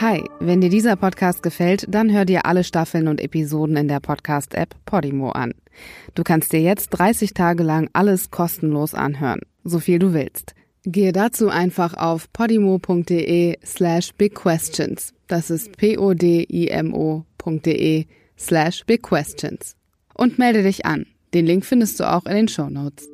Hi, wenn dir dieser Podcast gefällt, dann hör dir alle Staffeln und Episoden in der Podcast-App Podimo an. Du kannst dir jetzt 30 Tage lang alles kostenlos anhören, so viel du willst. Gehe dazu einfach auf podimo.de slash bigquestions. Das ist p-o-d-i-m-o.de slash bigquestions. Und melde dich an. Den Link findest du auch in den Show Notes.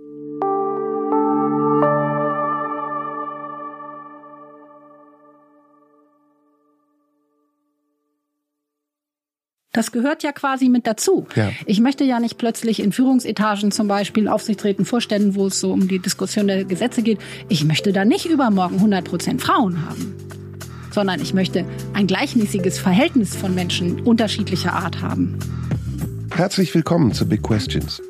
Das gehört ja quasi mit dazu. Ja. Ich möchte ja nicht plötzlich in Führungsetagen zum Beispiel Aufsichtsräten vorstellen, wo es so um die Diskussion der Gesetze geht. Ich möchte da nicht übermorgen 100 Prozent Frauen haben, sondern ich möchte ein gleichmäßiges Verhältnis von Menschen unterschiedlicher Art haben. Herzlich willkommen zu Big Questions.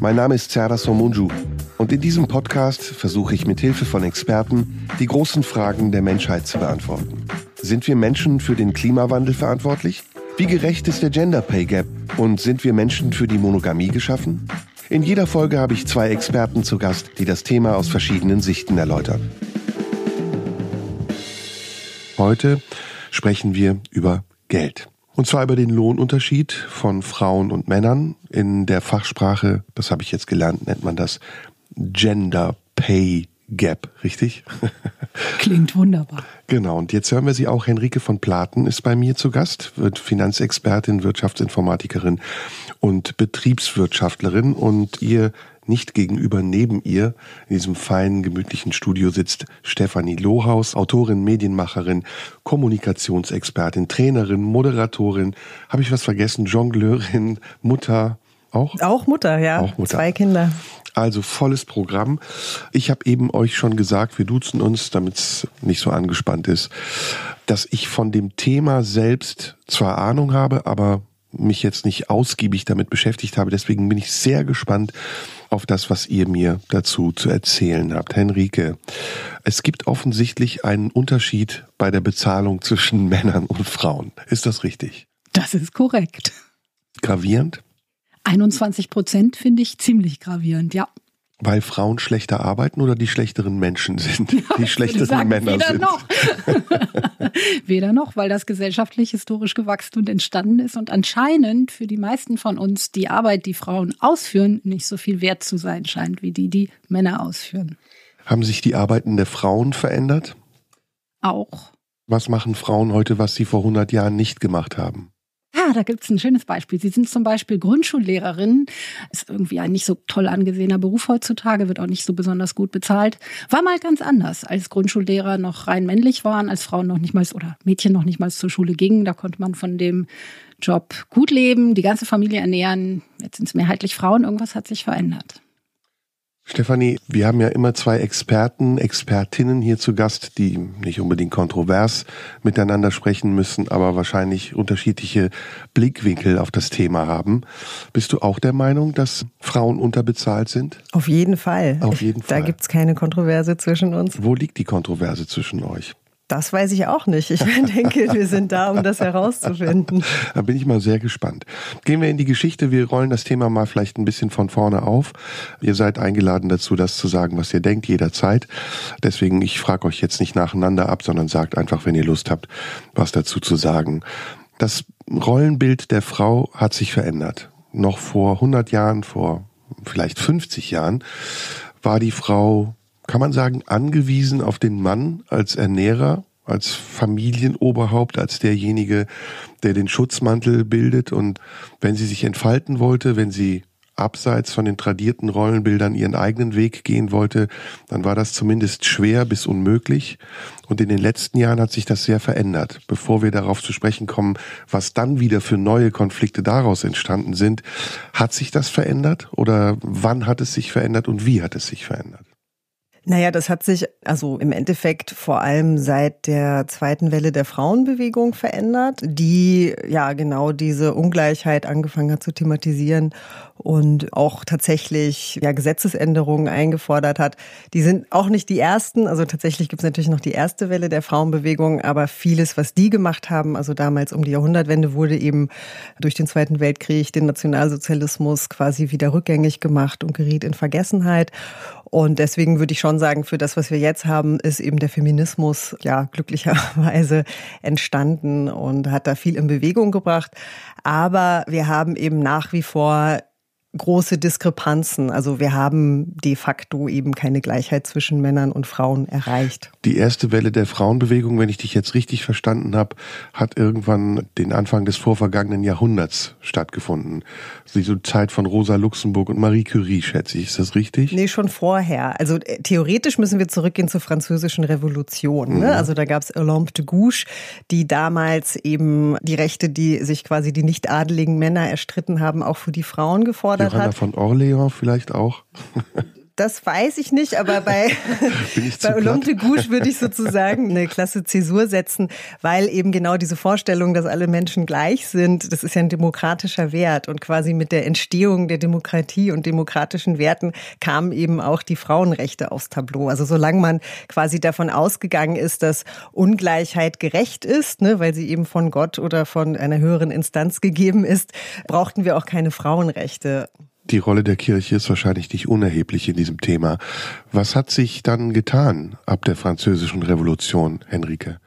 Mein Name ist Zara Somunju und in diesem Podcast versuche ich mit Hilfe von Experten die großen Fragen der Menschheit zu beantworten. Sind wir Menschen für den Klimawandel verantwortlich? Wie gerecht ist der Gender Pay Gap? Und sind wir Menschen für die Monogamie geschaffen? In jeder Folge habe ich zwei Experten zu Gast, die das Thema aus verschiedenen Sichten erläutern. Heute sprechen wir über Geld. Und zwar über den Lohnunterschied von Frauen und Männern. In der Fachsprache, das habe ich jetzt gelernt, nennt man das Gender Pay Gap, richtig? Klingt wunderbar. Genau, und jetzt hören wir sie auch. Henrike von Platen ist bei mir zu Gast, wird Finanzexpertin, Wirtschaftsinformatikerin und Betriebswirtschaftlerin. Und ihr nicht gegenüber neben ihr in diesem feinen, gemütlichen Studio sitzt Stefanie Lohaus, Autorin, Medienmacherin, Kommunikationsexpertin, Trainerin, Moderatorin. Habe ich was vergessen? Jongleurin, Mutter, auch? Auch Mutter, ja. Auch Mutter. Zwei Kinder. Also volles Programm. Ich habe eben euch schon gesagt, wir duzen uns, damit es nicht so angespannt ist, dass ich von dem Thema selbst zwar Ahnung habe, aber mich jetzt nicht ausgiebig damit beschäftigt habe. Deswegen bin ich sehr gespannt auf das, was ihr mir dazu zu erzählen habt. Henrike, es gibt offensichtlich einen Unterschied bei der Bezahlung zwischen Männern und Frauen. Ist das richtig? Das ist korrekt. Gravierend? 21 Prozent finde ich ziemlich gravierend, ja. Weil Frauen schlechter arbeiten oder die schlechteren Menschen sind, die ja, schlechteren sagen, Männer weder sind? Noch. weder noch, weil das gesellschaftlich historisch gewachsen und entstanden ist und anscheinend für die meisten von uns die Arbeit, die Frauen ausführen, nicht so viel wert zu sein scheint, wie die, die Männer ausführen. Haben sich die Arbeiten der Frauen verändert? Auch. Was machen Frauen heute, was sie vor 100 Jahren nicht gemacht haben? Ja, da gibt's ein schönes Beispiel. Sie sind zum Beispiel Grundschullehrerin, ist irgendwie ein nicht so toll angesehener Beruf heutzutage, wird auch nicht so besonders gut bezahlt. War mal ganz anders, als Grundschullehrer noch rein männlich waren, als Frauen noch nicht mal oder Mädchen noch nicht mal zur Schule gingen. Da konnte man von dem Job gut leben, die ganze Familie ernähren. Jetzt sind es mehrheitlich Frauen. Irgendwas hat sich verändert. Stefanie, wir haben ja immer zwei Experten, Expertinnen hier zu Gast, die nicht unbedingt kontrovers miteinander sprechen müssen, aber wahrscheinlich unterschiedliche Blickwinkel auf das Thema haben. Bist du auch der Meinung, dass Frauen unterbezahlt sind? Auf jeden Fall. Auf jeden Fall. Da gibt's keine Kontroverse zwischen uns. Wo liegt die Kontroverse zwischen euch? Das weiß ich auch nicht. Ich denke, wir sind da, um das herauszufinden. Da bin ich mal sehr gespannt. Gehen wir in die Geschichte. Wir rollen das Thema mal vielleicht ein bisschen von vorne auf. Ihr seid eingeladen dazu, das zu sagen, was ihr denkt, jederzeit. Deswegen, ich frage euch jetzt nicht nacheinander ab, sondern sagt einfach, wenn ihr Lust habt, was dazu zu sagen. Das Rollenbild der Frau hat sich verändert. Noch vor 100 Jahren, vor vielleicht 50 Jahren, war die Frau kann man sagen, angewiesen auf den Mann als Ernährer, als Familienoberhaupt, als derjenige, der den Schutzmantel bildet. Und wenn sie sich entfalten wollte, wenn sie abseits von den tradierten Rollenbildern ihren eigenen Weg gehen wollte, dann war das zumindest schwer bis unmöglich. Und in den letzten Jahren hat sich das sehr verändert. Bevor wir darauf zu sprechen kommen, was dann wieder für neue Konflikte daraus entstanden sind, hat sich das verändert oder wann hat es sich verändert und wie hat es sich verändert? Naja, das hat sich also im Endeffekt vor allem seit der zweiten Welle der Frauenbewegung verändert, die ja genau diese Ungleichheit angefangen hat zu thematisieren und auch tatsächlich ja, Gesetzesänderungen eingefordert hat. Die sind auch nicht die ersten, also tatsächlich gibt es natürlich noch die erste Welle der Frauenbewegung, aber vieles, was die gemacht haben, also damals um die Jahrhundertwende, wurde eben durch den Zweiten Weltkrieg, den Nationalsozialismus quasi wieder rückgängig gemacht und geriet in Vergessenheit. Und deswegen würde ich schon sagen, für das, was wir jetzt haben, ist eben der Feminismus ja glücklicherweise entstanden und hat da viel in Bewegung gebracht. Aber wir haben eben nach wie vor große Diskrepanzen. Also wir haben de facto eben keine Gleichheit zwischen Männern und Frauen erreicht. Die erste Welle der Frauenbewegung, wenn ich dich jetzt richtig verstanden habe, hat irgendwann den Anfang des vorvergangenen Jahrhunderts stattgefunden. Die Zeit von Rosa Luxemburg und Marie Curie, schätze ich. Ist das richtig? Nee, schon vorher. Also äh, theoretisch müssen wir zurückgehen zur französischen Revolution. Ne? Mhm. Also da gab es Olympe de Gouges, die damals eben die Rechte, die sich quasi die nicht adeligen Männer erstritten haben, auch für die Frauen gefordert Johanna hat. von Orleans vielleicht auch? Das weiß ich nicht, aber bei, bei Olympe Gouche würde ich sozusagen eine klasse Zäsur setzen, weil eben genau diese Vorstellung, dass alle Menschen gleich sind, das ist ja ein demokratischer Wert und quasi mit der Entstehung der Demokratie und demokratischen Werten kamen eben auch die Frauenrechte aufs Tableau. Also solange man quasi davon ausgegangen ist, dass Ungleichheit gerecht ist, ne, weil sie eben von Gott oder von einer höheren Instanz gegeben ist, brauchten wir auch keine Frauenrechte. Die Rolle der Kirche ist wahrscheinlich nicht unerheblich in diesem Thema. Was hat sich dann getan ab der französischen Revolution, Henrike?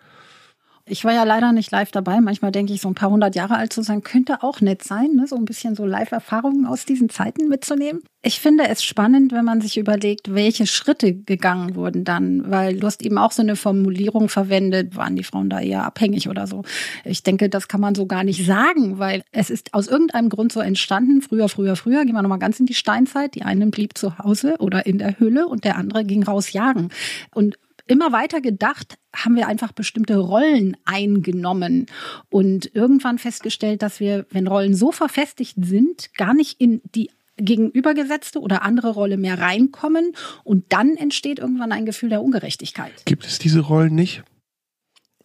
Ich war ja leider nicht live dabei. Manchmal denke ich, so ein paar hundert Jahre alt zu sein, könnte auch nett sein, ne? so ein bisschen so Live-Erfahrungen aus diesen Zeiten mitzunehmen. Ich finde es spannend, wenn man sich überlegt, welche Schritte gegangen wurden dann, weil du hast eben auch so eine Formulierung verwendet, waren die Frauen da eher abhängig oder so. Ich denke, das kann man so gar nicht sagen, weil es ist aus irgendeinem Grund so entstanden, früher, früher, früher, gehen wir nochmal ganz in die Steinzeit, die eine blieb zu Hause oder in der Hülle und der andere ging raus jagen. Und immer weiter gedacht, haben wir einfach bestimmte Rollen eingenommen und irgendwann festgestellt, dass wir, wenn Rollen so verfestigt sind, gar nicht in die gegenübergesetzte oder andere Rolle mehr reinkommen und dann entsteht irgendwann ein Gefühl der Ungerechtigkeit. Gibt es diese Rollen nicht?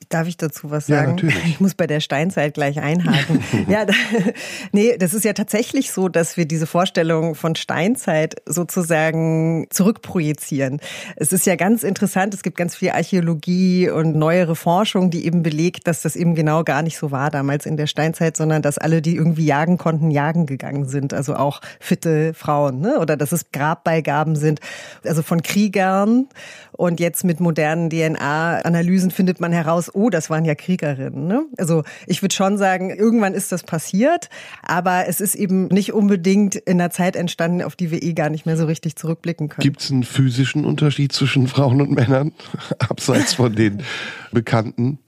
Darf ich dazu was sagen? Ja, natürlich. Ich muss bei der Steinzeit gleich einhaken. ja, da, nee, das ist ja tatsächlich so, dass wir diese Vorstellung von Steinzeit sozusagen zurückprojizieren. Es ist ja ganz interessant, es gibt ganz viel Archäologie und neuere Forschung, die eben belegt, dass das eben genau gar nicht so war damals in der Steinzeit, sondern dass alle, die irgendwie jagen konnten, jagen gegangen sind. Also auch fitte Frauen, ne? Oder dass es Grabbeigaben sind, also von Kriegern. Und jetzt mit modernen DNA-Analysen findet man heraus, oh, das waren ja Kriegerinnen. Ne? Also ich würde schon sagen, irgendwann ist das passiert, aber es ist eben nicht unbedingt in einer Zeit entstanden, auf die wir eh gar nicht mehr so richtig zurückblicken können. Gibt es einen physischen Unterschied zwischen Frauen und Männern, abseits von den bekannten?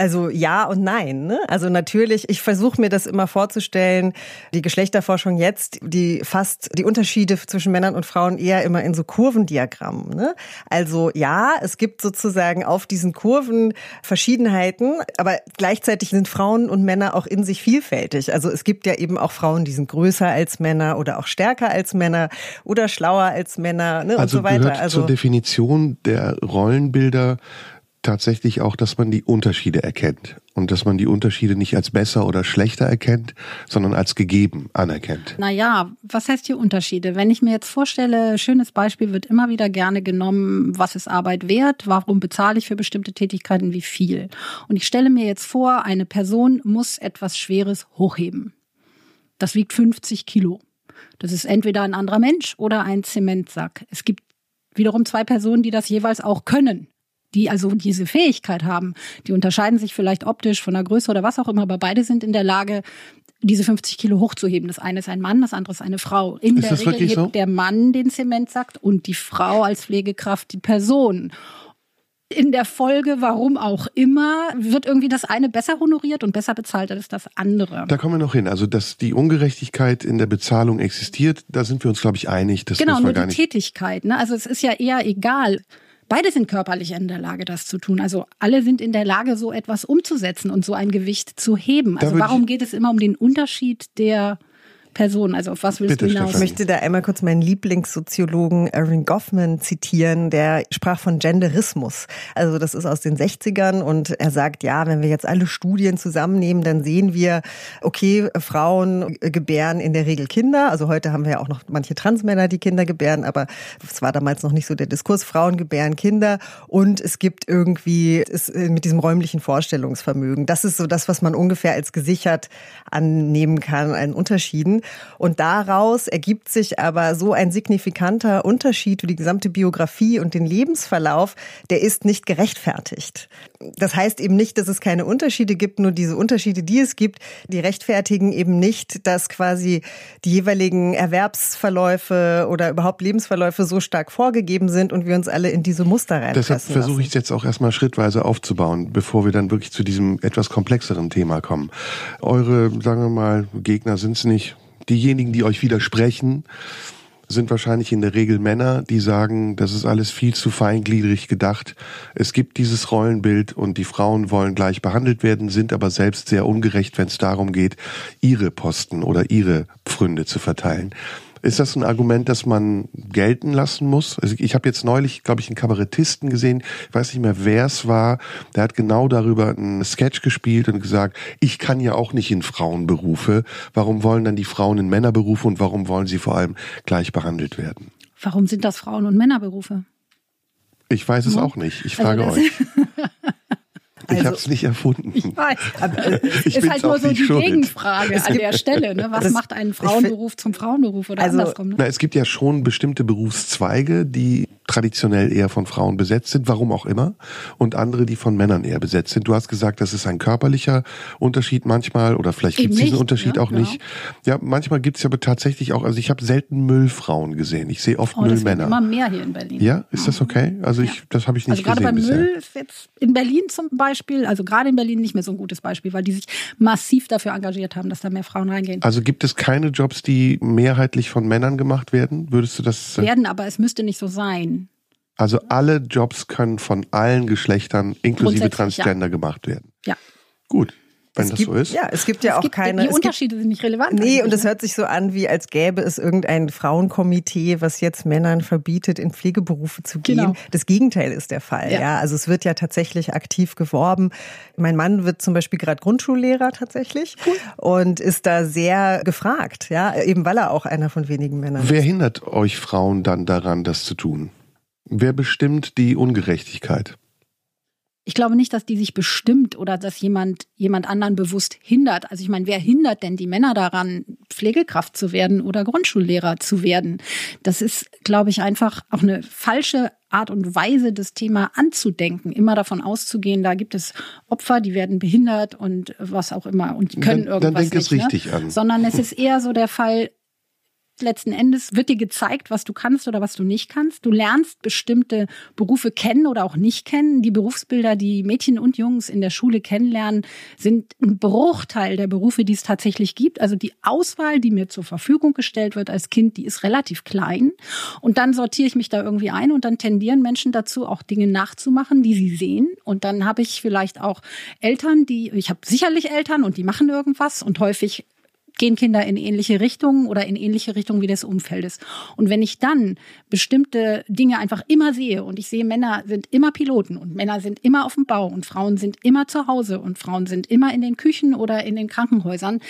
Also ja und nein. Ne? Also natürlich, ich versuche mir das immer vorzustellen, die Geschlechterforschung jetzt, die fasst die Unterschiede zwischen Männern und Frauen eher immer in so Kurvendiagrammen. Ne? Also ja, es gibt sozusagen auf diesen Kurven Verschiedenheiten, aber gleichzeitig sind Frauen und Männer auch in sich vielfältig. Also es gibt ja eben auch Frauen, die sind größer als Männer oder auch stärker als Männer oder schlauer als Männer ne? also und so weiter. Gehört also zur Definition der Rollenbilder tatsächlich auch, dass man die Unterschiede erkennt und dass man die Unterschiede nicht als besser oder schlechter erkennt, sondern als gegeben anerkennt. Naja, was heißt hier Unterschiede? Wenn ich mir jetzt vorstelle, schönes Beispiel wird immer wieder gerne genommen, was ist Arbeit wert, warum bezahle ich für bestimmte Tätigkeiten, wie viel. Und ich stelle mir jetzt vor, eine Person muss etwas Schweres hochheben. Das wiegt 50 Kilo. Das ist entweder ein anderer Mensch oder ein Zementsack. Es gibt wiederum zwei Personen, die das jeweils auch können die also diese Fähigkeit haben. Die unterscheiden sich vielleicht optisch von der Größe oder was auch immer, aber beide sind in der Lage, diese 50 Kilo hochzuheben. Das eine ist ein Mann, das andere ist eine Frau. In ist der Regel hebt so? der Mann den Zementsack und die Frau als Pflegekraft die Person. In der Folge, warum auch immer, wird irgendwie das eine besser honoriert und besser bezahlt als das andere. Da kommen wir noch hin. Also, dass die Ungerechtigkeit in der Bezahlung existiert, da sind wir uns, glaube ich, einig. Das genau, nur die Tätigkeit. Ne? Also es ist ja eher egal, Beide sind körperlich in der Lage, das zu tun. Also alle sind in der Lage, so etwas umzusetzen und so ein Gewicht zu heben. Also warum geht es immer um den Unterschied der Person? Also auf was willst Bitte, du hinaus? Ich möchte da einmal kurz meinen Lieblingssoziologen Erin Goffman zitieren, der sprach von Genderismus. Also das ist aus den 60ern und er sagt, ja, wenn wir jetzt alle Studien zusammennehmen, dann sehen wir, okay, Frauen gebären in der Regel Kinder. Also heute haben wir ja auch noch manche Transmänner, die Kinder gebären, aber es war damals noch nicht so der Diskurs. Frauen gebären Kinder und es gibt irgendwie ist mit diesem räumlichen Vorstellungsvermögen. Das ist so das, was man ungefähr als gesichert annehmen kann an Unterschieden. Und daraus ergibt sich aber so ein signifikanter Unterschied für die gesamte Biografie und den Lebensverlauf, der ist nicht gerechtfertigt. Das heißt eben nicht, dass es keine Unterschiede gibt, nur diese Unterschiede, die es gibt, die rechtfertigen eben nicht, dass quasi die jeweiligen Erwerbsverläufe oder überhaupt Lebensverläufe so stark vorgegeben sind und wir uns alle in diese Muster reinpressen Deshalb versuche ich es jetzt auch erstmal schrittweise aufzubauen, bevor wir dann wirklich zu diesem etwas komplexeren Thema kommen. Eure, sagen wir mal, Gegner sind es nicht. Diejenigen, die euch widersprechen, sind wahrscheinlich in der Regel Männer, die sagen, das ist alles viel zu feingliedrig gedacht. Es gibt dieses Rollenbild und die Frauen wollen gleich behandelt werden, sind aber selbst sehr ungerecht, wenn es darum geht, ihre Posten oder ihre Pfründe zu verteilen. Ist das ein Argument, das man gelten lassen muss? Also ich habe jetzt neulich, glaube ich, einen Kabarettisten gesehen, ich weiß nicht mehr, wer es war, der hat genau darüber einen Sketch gespielt und gesagt, ich kann ja auch nicht in Frauenberufe. Warum wollen dann die Frauen in Männerberufe und warum wollen sie vor allem gleich behandelt werden? Warum sind das Frauen- und Männerberufe? Ich weiß es ja. auch nicht. Ich frage also euch. Ich also, habe es nicht erfunden. Ich weiß. Aber äh, ich ist halt nur so die schuld. Gegenfrage an der Stelle. Ne? Was das, macht einen Frauenberuf zum Frauenberuf oder also, andersrum? Ne? Na, es gibt ja schon bestimmte Berufszweige, die traditionell eher von Frauen besetzt sind, warum auch immer, und andere, die von Männern eher besetzt sind. Du hast gesagt, das ist ein körperlicher Unterschied manchmal, oder vielleicht gibt es diesen Unterschied ja, auch genau. nicht. Ja, manchmal gibt es aber tatsächlich auch, also ich habe selten Müllfrauen gesehen. Ich sehe oft oh, Müllmänner. immer mehr hier in Berlin. Ja, ist das okay? Also ich, das habe ich nicht also gesehen. Also gerade beim Müll ist jetzt in Berlin zum Beispiel, also gerade in Berlin nicht mehr so ein gutes Beispiel, weil die sich massiv dafür engagiert haben, dass da mehr Frauen reingehen. Also gibt es keine Jobs, die mehrheitlich von Männern gemacht werden? Würdest du das? Äh werden, aber es müsste nicht so sein. Also alle Jobs können von allen Geschlechtern inklusive Transgender ja. gemacht werden. Ja. Gut. Wenn es das gibt, so ist. Ja, es gibt ja es auch gibt, keine. Die Unterschiede gibt, sind nicht relevant. Nee, und es hört sich so an, wie als gäbe es irgendein Frauenkomitee, was jetzt Männern verbietet, in Pflegeberufe zu gehen. Genau. Das Gegenteil ist der Fall. Ja. ja. also es wird ja tatsächlich aktiv geworben. Mein Mann wird zum Beispiel gerade Grundschullehrer tatsächlich cool. und ist da sehr gefragt. Ja, eben weil er auch einer von wenigen Männern Wer ist. Wer hindert euch Frauen dann daran, das zu tun? Wer bestimmt die Ungerechtigkeit? Ich glaube nicht, dass die sich bestimmt oder dass jemand jemand anderen bewusst hindert. Also ich meine, wer hindert denn die Männer daran, Pflegekraft zu werden oder Grundschullehrer zu werden? Das ist, glaube ich, einfach auch eine falsche Art und Weise, das Thema anzudenken, immer davon auszugehen, da gibt es Opfer, die werden behindert und was auch immer und können dann, irgendwas dann denk nicht. Es richtig ne? an. Sondern es ist eher so der Fall, letzten Endes wird dir gezeigt, was du kannst oder was du nicht kannst. Du lernst bestimmte Berufe kennen oder auch nicht kennen. Die Berufsbilder, die Mädchen und Jungs in der Schule kennenlernen, sind ein Bruchteil der Berufe, die es tatsächlich gibt. Also die Auswahl, die mir zur Verfügung gestellt wird als Kind, die ist relativ klein. Und dann sortiere ich mich da irgendwie ein und dann tendieren Menschen dazu, auch Dinge nachzumachen, die sie sehen. Und dann habe ich vielleicht auch Eltern, die, ich habe sicherlich Eltern und die machen irgendwas und häufig gehen Kinder in ähnliche Richtungen oder in ähnliche Richtungen wie des Umfeldes. Und wenn ich dann bestimmte Dinge einfach immer sehe und ich sehe, Männer sind immer Piloten und Männer sind immer auf dem Bau und Frauen sind immer zu Hause und Frauen sind immer in den Küchen oder in den Krankenhäusern,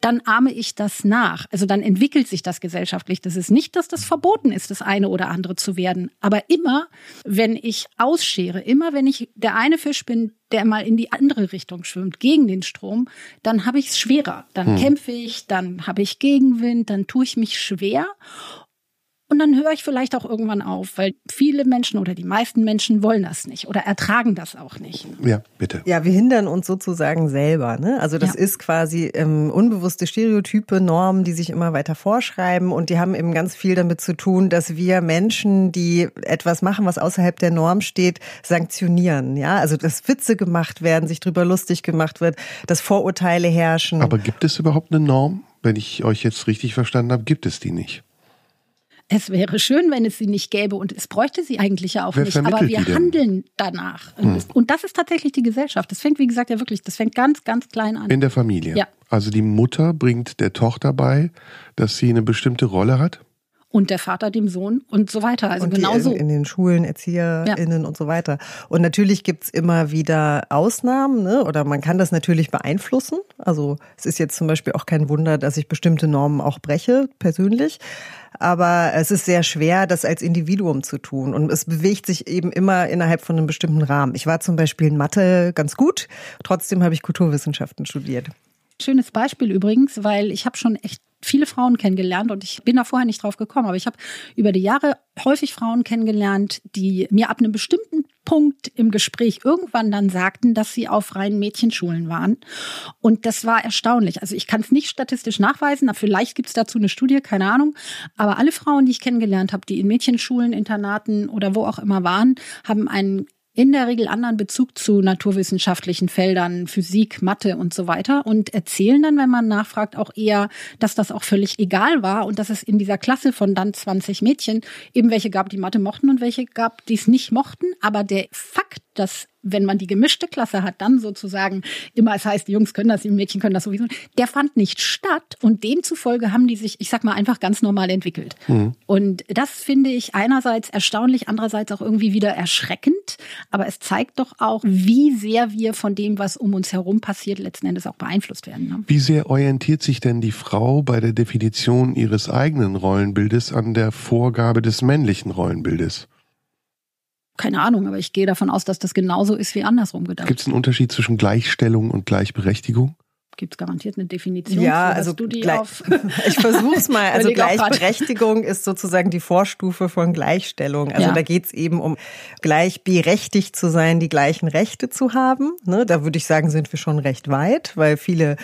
dann ahme ich das nach. Also dann entwickelt sich das gesellschaftlich. Das ist nicht, dass das verboten ist, das eine oder andere zu werden. Aber immer, wenn ich ausschere, immer wenn ich der eine Fisch bin, der mal in die andere Richtung schwimmt, gegen den Strom, dann habe ich es schwerer. Dann hm. kämpfe ich, dann habe ich Gegenwind, dann tue ich mich schwer. Und dann höre ich vielleicht auch irgendwann auf, weil viele Menschen oder die meisten Menschen wollen das nicht oder ertragen das auch nicht. Ja, bitte. Ja, wir hindern uns sozusagen selber. Ne? Also das ja. ist quasi ähm, unbewusste Stereotype, Normen, die sich immer weiter vorschreiben und die haben eben ganz viel damit zu tun, dass wir Menschen, die etwas machen, was außerhalb der Norm steht, sanktionieren. Ja, also dass Witze gemacht werden, sich drüber lustig gemacht wird, dass Vorurteile herrschen. Aber gibt es überhaupt eine Norm? Wenn ich euch jetzt richtig verstanden habe, gibt es die nicht. Es wäre schön, wenn es sie nicht gäbe und es bräuchte sie eigentlich ja auch Wer nicht. Aber wir handeln danach. Hm. Und das ist tatsächlich die Gesellschaft. Das fängt, wie gesagt, ja wirklich, das fängt ganz, ganz klein an. In der Familie. Ja. Also die Mutter bringt der Tochter bei, dass sie eine bestimmte Rolle hat. Und der Vater dem Sohn und so weiter. Also und genau in, so. In den Schulen, ErzieherInnen ja. und so weiter. Und natürlich gibt's immer wieder Ausnahmen, ne? oder man kann das natürlich beeinflussen. Also es ist jetzt zum Beispiel auch kein Wunder, dass ich bestimmte Normen auch breche, persönlich aber es ist sehr schwer, das als Individuum zu tun. Und es bewegt sich eben immer innerhalb von einem bestimmten Rahmen. Ich war zum Beispiel in Mathe ganz gut, trotzdem habe ich Kulturwissenschaften studiert. Schönes Beispiel übrigens, weil ich habe schon echt viele Frauen kennengelernt und ich bin da vorher nicht drauf gekommen, aber ich habe über die Jahre häufig Frauen kennengelernt, die mir ab einem bestimmten Punkt im Gespräch irgendwann dann sagten, dass sie auf reinen Mädchenschulen waren. Und das war erstaunlich. Also ich kann es nicht statistisch nachweisen, vielleicht gibt es dazu eine Studie, keine Ahnung. Aber alle Frauen, die ich kennengelernt habe, die in Mädchenschulen, Internaten oder wo auch immer waren, haben einen in der Regel anderen Bezug zu naturwissenschaftlichen Feldern, Physik, Mathe und so weiter und erzählen dann, wenn man nachfragt, auch eher, dass das auch völlig egal war und dass es in dieser Klasse von dann 20 Mädchen eben welche gab, die Mathe mochten und welche gab, die es nicht mochten. Aber der Fakt, dass wenn man die gemischte Klasse hat, dann sozusagen immer, es heißt, die Jungs können das, die Mädchen können das sowieso, der fand nicht statt und demzufolge haben die sich, ich sag mal, einfach ganz normal entwickelt. Mhm. Und das finde ich einerseits erstaunlich, andererseits auch irgendwie wieder erschreckend, aber es zeigt doch auch, wie sehr wir von dem, was um uns herum passiert, letzten Endes auch beeinflusst werden. Ne? Wie sehr orientiert sich denn die Frau bei der Definition ihres eigenen Rollenbildes an der Vorgabe des männlichen Rollenbildes? Keine Ahnung, aber ich gehe davon aus, dass das genauso ist wie andersrum gedacht. Gibt es einen Unterschied zwischen Gleichstellung und Gleichberechtigung? Gibt es garantiert eine Definition? Ja, für, also du die gleich, auf ich versuch's mal. Also Gleichberechtigung ist sozusagen die Vorstufe von Gleichstellung. Also ja. da geht's eben um gleichberechtigt zu sein, die gleichen Rechte zu haben. Ne, da würde ich sagen, sind wir schon recht weit, weil viele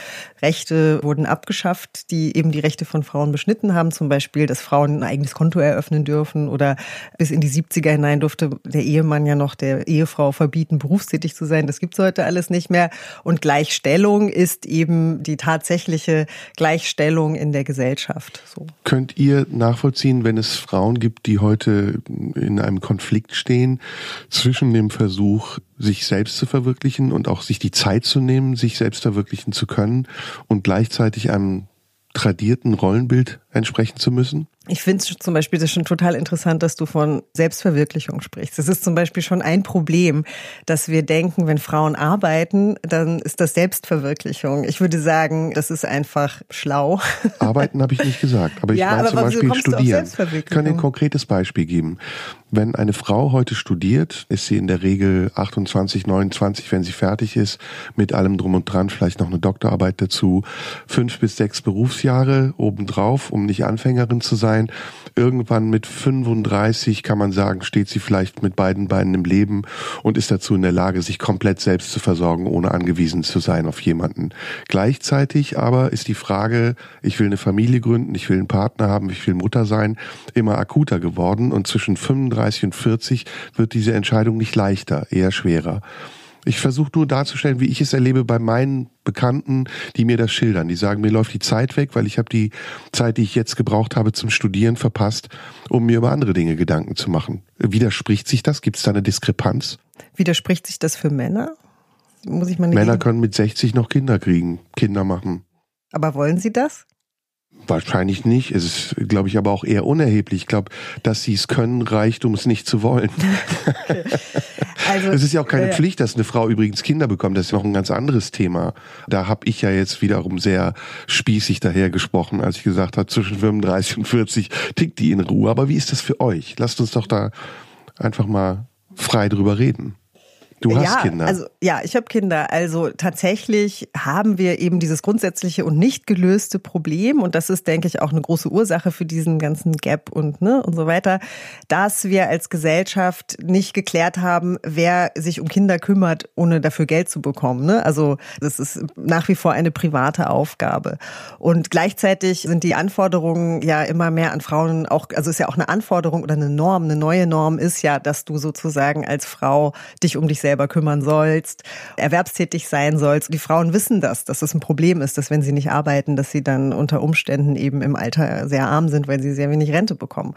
Rechte wurden abgeschafft, die eben die Rechte von Frauen beschnitten haben. Zum Beispiel, dass Frauen ein eigenes Konto eröffnen dürfen oder bis in die 70er hinein durfte der Ehemann ja noch der Ehefrau verbieten, berufstätig zu sein. Das gibt's heute alles nicht mehr. Und Gleichstellung ist eben die tatsächliche Gleichstellung in der Gesellschaft. So. Könnt ihr nachvollziehen, wenn es Frauen gibt, die heute in einem Konflikt stehen zwischen dem Versuch, sich selbst zu verwirklichen und auch sich die Zeit zu nehmen, sich selbst verwirklichen zu können und gleichzeitig einem tradierten Rollenbild entsprechen zu müssen? Ich finde es zum Beispiel das schon total interessant, dass du von Selbstverwirklichung sprichst. Das ist zum Beispiel schon ein Problem, dass wir denken, wenn Frauen arbeiten, dann ist das Selbstverwirklichung. Ich würde sagen, das ist einfach schlau. Arbeiten habe ich nicht gesagt, aber ich ja, meine zum Beispiel studieren. Ich kann ein konkretes Beispiel geben. Wenn eine Frau heute studiert, ist sie in der Regel 28, 29, wenn sie fertig ist, mit allem drum und dran, vielleicht noch eine Doktorarbeit dazu, fünf bis sechs Berufsjahre obendrauf, um nicht Anfängerin zu sein. Irgendwann mit 35 kann man sagen, steht sie vielleicht mit beiden Beinen im Leben und ist dazu in der Lage, sich komplett selbst zu versorgen, ohne angewiesen zu sein auf jemanden. Gleichzeitig aber ist die Frage, ich will eine Familie gründen, ich will einen Partner haben, ich will Mutter sein, immer akuter geworden und zwischen 35 und 40 wird diese Entscheidung nicht leichter, eher schwerer. Ich versuche nur darzustellen, wie ich es erlebe bei meinen Bekannten, die mir das schildern. Die sagen, mir läuft die Zeit weg, weil ich habe die Zeit, die ich jetzt gebraucht habe zum Studieren, verpasst, um mir über andere Dinge Gedanken zu machen. Widerspricht sich das? Gibt es da eine Diskrepanz? Widerspricht sich das für Männer? Muss ich mal Männer können mit 60 noch Kinder kriegen, Kinder machen. Aber wollen sie das? Wahrscheinlich nicht. Es ist, glaube ich, aber auch eher unerheblich. Ich glaube, dass sie es können, reicht, um es nicht zu wollen. Okay. Also, es ist ja auch keine äh, Pflicht, dass eine Frau übrigens Kinder bekommt. Das ist noch ein ganz anderes Thema. Da habe ich ja jetzt wiederum sehr spießig daher gesprochen, als ich gesagt habe, zwischen 35 und 40 tickt die in Ruhe. Aber wie ist das für euch? Lasst uns doch da einfach mal frei drüber reden. Du hast ja, Kinder. Also ja, ich habe Kinder. Also tatsächlich haben wir eben dieses grundsätzliche und nicht gelöste Problem und das ist, denke ich, auch eine große Ursache für diesen ganzen Gap und ne und so weiter, dass wir als Gesellschaft nicht geklärt haben, wer sich um Kinder kümmert, ohne dafür Geld zu bekommen. Ne? Also das ist nach wie vor eine private Aufgabe und gleichzeitig sind die Anforderungen ja immer mehr an Frauen auch, also ist ja auch eine Anforderung oder eine Norm, eine neue Norm ist ja, dass du sozusagen als Frau dich um dich selber kümmern sollst, erwerbstätig sein sollst. Die Frauen wissen das, dass das ein Problem ist, dass wenn sie nicht arbeiten, dass sie dann unter Umständen eben im Alter sehr arm sind, weil sie sehr wenig Rente bekommen.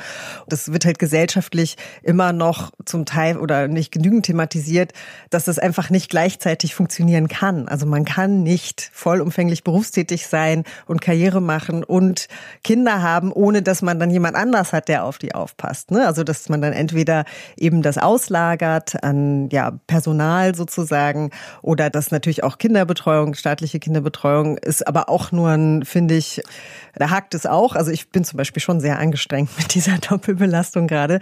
Das wird halt gesellschaftlich immer noch zum Teil oder nicht genügend thematisiert, dass das einfach nicht gleichzeitig funktionieren kann. Also man kann nicht vollumfänglich berufstätig sein und Karriere machen und Kinder haben, ohne dass man dann jemand anders hat, der auf die aufpasst. Ne? Also dass man dann entweder eben das auslagert an ja, Personen, Personal sozusagen oder dass natürlich auch Kinderbetreuung, staatliche Kinderbetreuung ist aber auch nur ein, finde ich, da hakt es auch. Also ich bin zum Beispiel schon sehr angestrengt mit dieser Doppelbelastung gerade.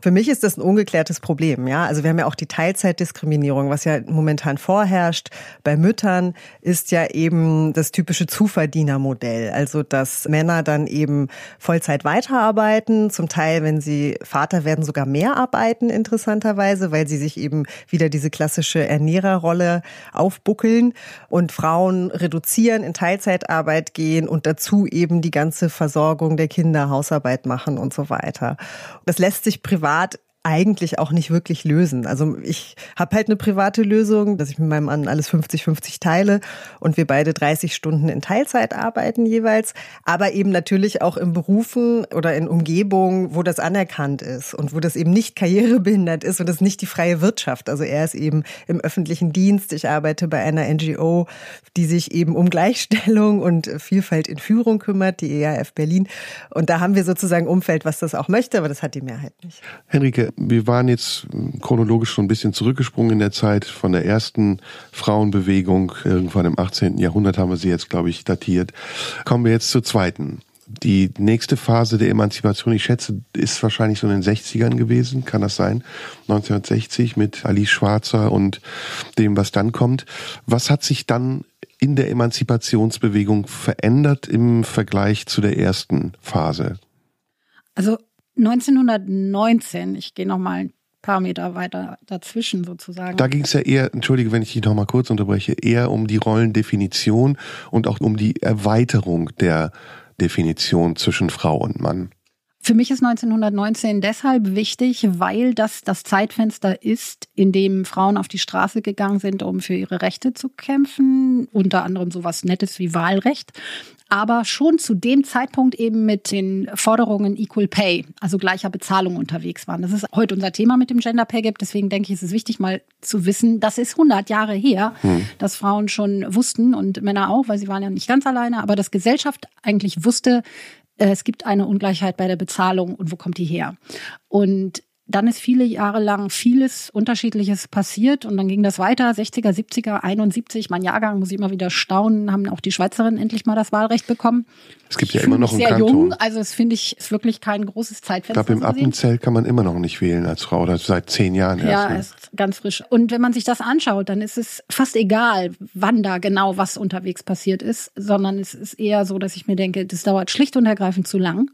Für mich ist das ein ungeklärtes Problem. Ja, also wir haben ja auch die Teilzeitdiskriminierung, was ja momentan vorherrscht bei Müttern, ist ja eben das typische Zuverdienermodell. Also dass Männer dann eben Vollzeit weiterarbeiten, zum Teil, wenn sie Vater werden, sogar mehr arbeiten, interessanterweise, weil sie sich eben wieder diese klassische Ernährerrolle aufbuckeln und Frauen reduzieren, in Teilzeitarbeit gehen und dazu eben die ganze Versorgung der Kinder, Hausarbeit machen und so weiter. Das lässt sich privat eigentlich auch nicht wirklich lösen. Also ich habe halt eine private Lösung, dass ich mit meinem Mann alles 50-50 teile und wir beide 30 Stunden in Teilzeit arbeiten jeweils, aber eben natürlich auch in Berufen oder in Umgebungen, wo das anerkannt ist und wo das eben nicht karrierebehindert ist und das nicht die freie Wirtschaft. Also er ist eben im öffentlichen Dienst, ich arbeite bei einer NGO, die sich eben um Gleichstellung und Vielfalt in Führung kümmert, die EAF Berlin. Und da haben wir sozusagen Umfeld, was das auch möchte, aber das hat die Mehrheit nicht. Henrike, wir waren jetzt chronologisch schon ein bisschen zurückgesprungen in der Zeit von der ersten Frauenbewegung. Irgendwann im 18. Jahrhundert haben wir sie jetzt, glaube ich, datiert. Kommen wir jetzt zur zweiten. Die nächste Phase der Emanzipation, ich schätze, ist wahrscheinlich so in den 60ern gewesen, kann das sein? 1960 mit Alice Schwarzer und dem, was dann kommt. Was hat sich dann in der Emanzipationsbewegung verändert im Vergleich zu der ersten Phase? Also 1919, ich gehe noch mal ein paar Meter weiter dazwischen sozusagen. Da ging es ja eher, entschuldige, wenn ich dich noch mal kurz unterbreche, eher um die Rollendefinition und auch um die Erweiterung der Definition zwischen Frau und Mann. Für mich ist 1919 deshalb wichtig, weil das das Zeitfenster ist, in dem Frauen auf die Straße gegangen sind, um für ihre Rechte zu kämpfen, unter anderem sowas Nettes wie Wahlrecht, aber schon zu dem Zeitpunkt eben mit den Forderungen Equal Pay, also gleicher Bezahlung unterwegs waren. Das ist heute unser Thema mit dem Gender Pay Gap, deswegen denke ich, ist es wichtig mal zu wissen, das ist 100 Jahre her, hm. dass Frauen schon wussten und Männer auch, weil sie waren ja nicht ganz alleine, aber dass Gesellschaft eigentlich wusste, es gibt eine Ungleichheit bei der Bezahlung und wo kommt die her? Und dann ist viele Jahre lang vieles Unterschiedliches passiert und dann ging das weiter, 60er, 70er, 71, mein Jahrgang, muss ich immer wieder staunen, haben auch die Schweizerinnen endlich mal das Wahlrecht bekommen. Es gibt ja immer noch einen sehr Kanton. jung, also es finde ich, ist wirklich kein großes Zeitfenster. Ich glaube, im Appenzell kann man immer noch nicht wählen als Frau, oder seit zehn Jahren erst. Ja, ne? ist ganz frisch. Und wenn man sich das anschaut, dann ist es fast egal, wann da genau was unterwegs passiert ist, sondern es ist eher so, dass ich mir denke, das dauert schlicht und ergreifend zu lang.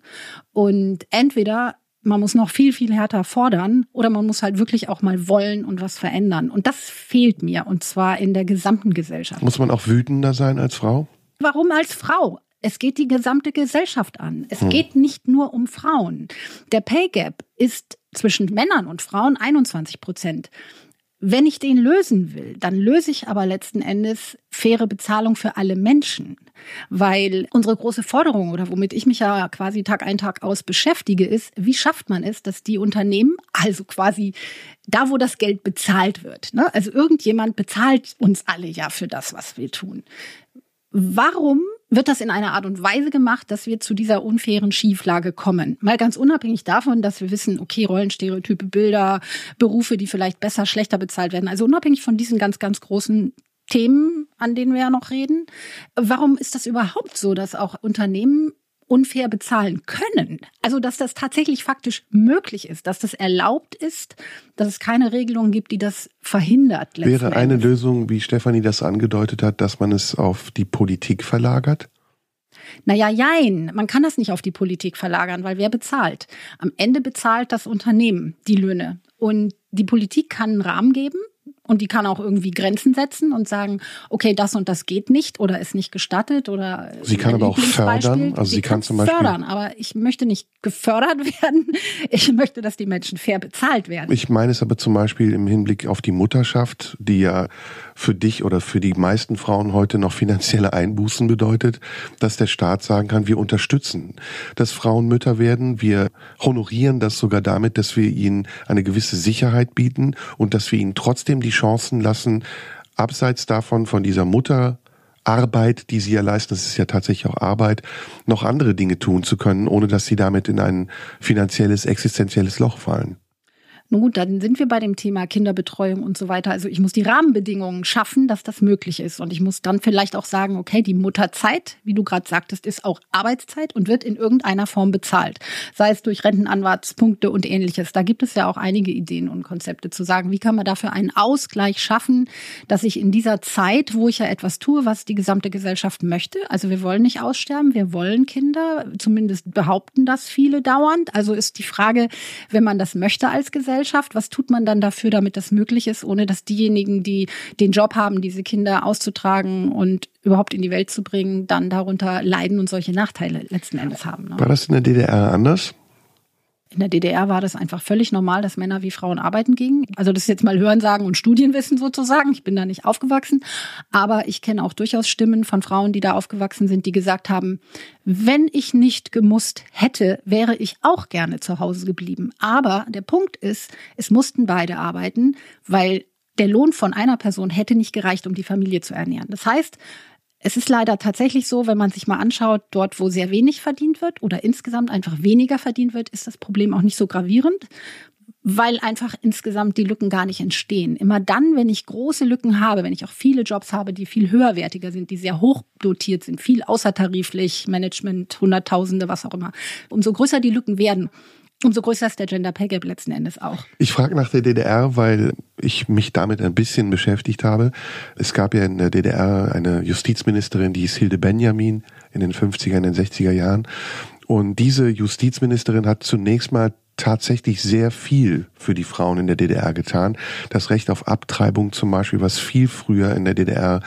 Und entweder man muss noch viel, viel härter fordern oder man muss halt wirklich auch mal wollen und was verändern. Und das fehlt mir und zwar in der gesamten Gesellschaft. Muss man auch wütender sein als Frau? Warum als Frau? Es geht die gesamte Gesellschaft an. Es hm. geht nicht nur um Frauen. Der Pay Gap ist zwischen Männern und Frauen 21 Prozent. Wenn ich den lösen will, dann löse ich aber letzten Endes faire Bezahlung für alle Menschen. Weil unsere große Forderung oder womit ich mich ja quasi Tag ein, Tag aus beschäftige, ist, wie schafft man es, dass die Unternehmen, also quasi da, wo das Geld bezahlt wird, ne? also irgendjemand bezahlt uns alle ja für das, was wir tun. Warum wird das in einer Art und Weise gemacht, dass wir zu dieser unfairen Schieflage kommen. Mal ganz unabhängig davon, dass wir wissen, okay, Rollenstereotype, Bilder, Berufe, die vielleicht besser, schlechter bezahlt werden. Also unabhängig von diesen ganz, ganz großen Themen, an denen wir ja noch reden. Warum ist das überhaupt so, dass auch Unternehmen unfair bezahlen können. Also, dass das tatsächlich faktisch möglich ist, dass das erlaubt ist, dass es keine Regelung gibt, die das verhindert. Wäre eine Lösung, wie Stefanie das angedeutet hat, dass man es auf die Politik verlagert? Naja, jein. Man kann das nicht auf die Politik verlagern, weil wer bezahlt? Am Ende bezahlt das Unternehmen die Löhne. Und die Politik kann einen Rahmen geben, und die kann auch irgendwie Grenzen setzen und sagen, okay, das und das geht nicht oder ist nicht gestattet oder. Sie kann aber auch fördern. Also sie, sie kann, kann zum Beispiel fördern, aber ich möchte nicht gefördert werden. Ich möchte, dass die Menschen fair bezahlt werden. Ich meine es aber zum Beispiel im Hinblick auf die Mutterschaft, die ja für dich oder für die meisten Frauen heute noch finanzielle Einbußen bedeutet, dass der Staat sagen kann, wir unterstützen, dass Frauen Mütter werden, wir honorieren das sogar damit, dass wir ihnen eine gewisse Sicherheit bieten und dass wir ihnen trotzdem die Chancen lassen, abseits davon, von dieser Mutter Arbeit, die sie ja leisten, das ist ja tatsächlich auch Arbeit, noch andere Dinge tun zu können, ohne dass sie damit in ein finanzielles, existenzielles Loch fallen. Nun gut, dann sind wir bei dem Thema Kinderbetreuung und so weiter. Also ich muss die Rahmenbedingungen schaffen, dass das möglich ist. Und ich muss dann vielleicht auch sagen, okay, die Mutterzeit, wie du gerade sagtest, ist auch Arbeitszeit und wird in irgendeiner Form bezahlt. Sei es durch Rentenanwartspunkte und ähnliches. Da gibt es ja auch einige Ideen und Konzepte zu sagen, wie kann man dafür einen Ausgleich schaffen, dass ich in dieser Zeit, wo ich ja etwas tue, was die gesamte Gesellschaft möchte, also wir wollen nicht aussterben, wir wollen Kinder, zumindest behaupten das viele dauernd. Also ist die Frage, wenn man das möchte als Gesellschaft, Gesellschaft? Was tut man dann dafür, damit das möglich ist, ohne dass diejenigen, die den Job haben, diese Kinder auszutragen und überhaupt in die Welt zu bringen, dann darunter leiden und solche Nachteile letzten Endes haben? Ne? War das in der DDR anders? In der DDR war das einfach völlig normal, dass Männer wie Frauen arbeiten gingen. Also das ist jetzt mal Hörensagen und Studienwissen sozusagen. Ich bin da nicht aufgewachsen. Aber ich kenne auch durchaus Stimmen von Frauen, die da aufgewachsen sind, die gesagt haben, wenn ich nicht gemusst hätte, wäre ich auch gerne zu Hause geblieben. Aber der Punkt ist, es mussten beide arbeiten, weil der Lohn von einer Person hätte nicht gereicht, um die Familie zu ernähren. Das heißt, es ist leider tatsächlich so, wenn man sich mal anschaut, dort, wo sehr wenig verdient wird oder insgesamt einfach weniger verdient wird, ist das Problem auch nicht so gravierend, weil einfach insgesamt die Lücken gar nicht entstehen. Immer dann, wenn ich große Lücken habe, wenn ich auch viele Jobs habe, die viel höherwertiger sind, die sehr hoch dotiert sind, viel außertariflich, Management, Hunderttausende, was auch immer, umso größer die Lücken werden, umso größer ist der Gender Pay Gap letzten Endes auch. Ich frage nach der DDR, weil ich mich damit ein bisschen beschäftigt habe. Es gab ja in der DDR eine Justizministerin, die hieß Hilde Benjamin in den 50er, in den 60er Jahren. Und diese Justizministerin hat zunächst mal tatsächlich sehr viel für die Frauen in der DDR getan. Das Recht auf Abtreibung zum Beispiel, was viel früher in der DDR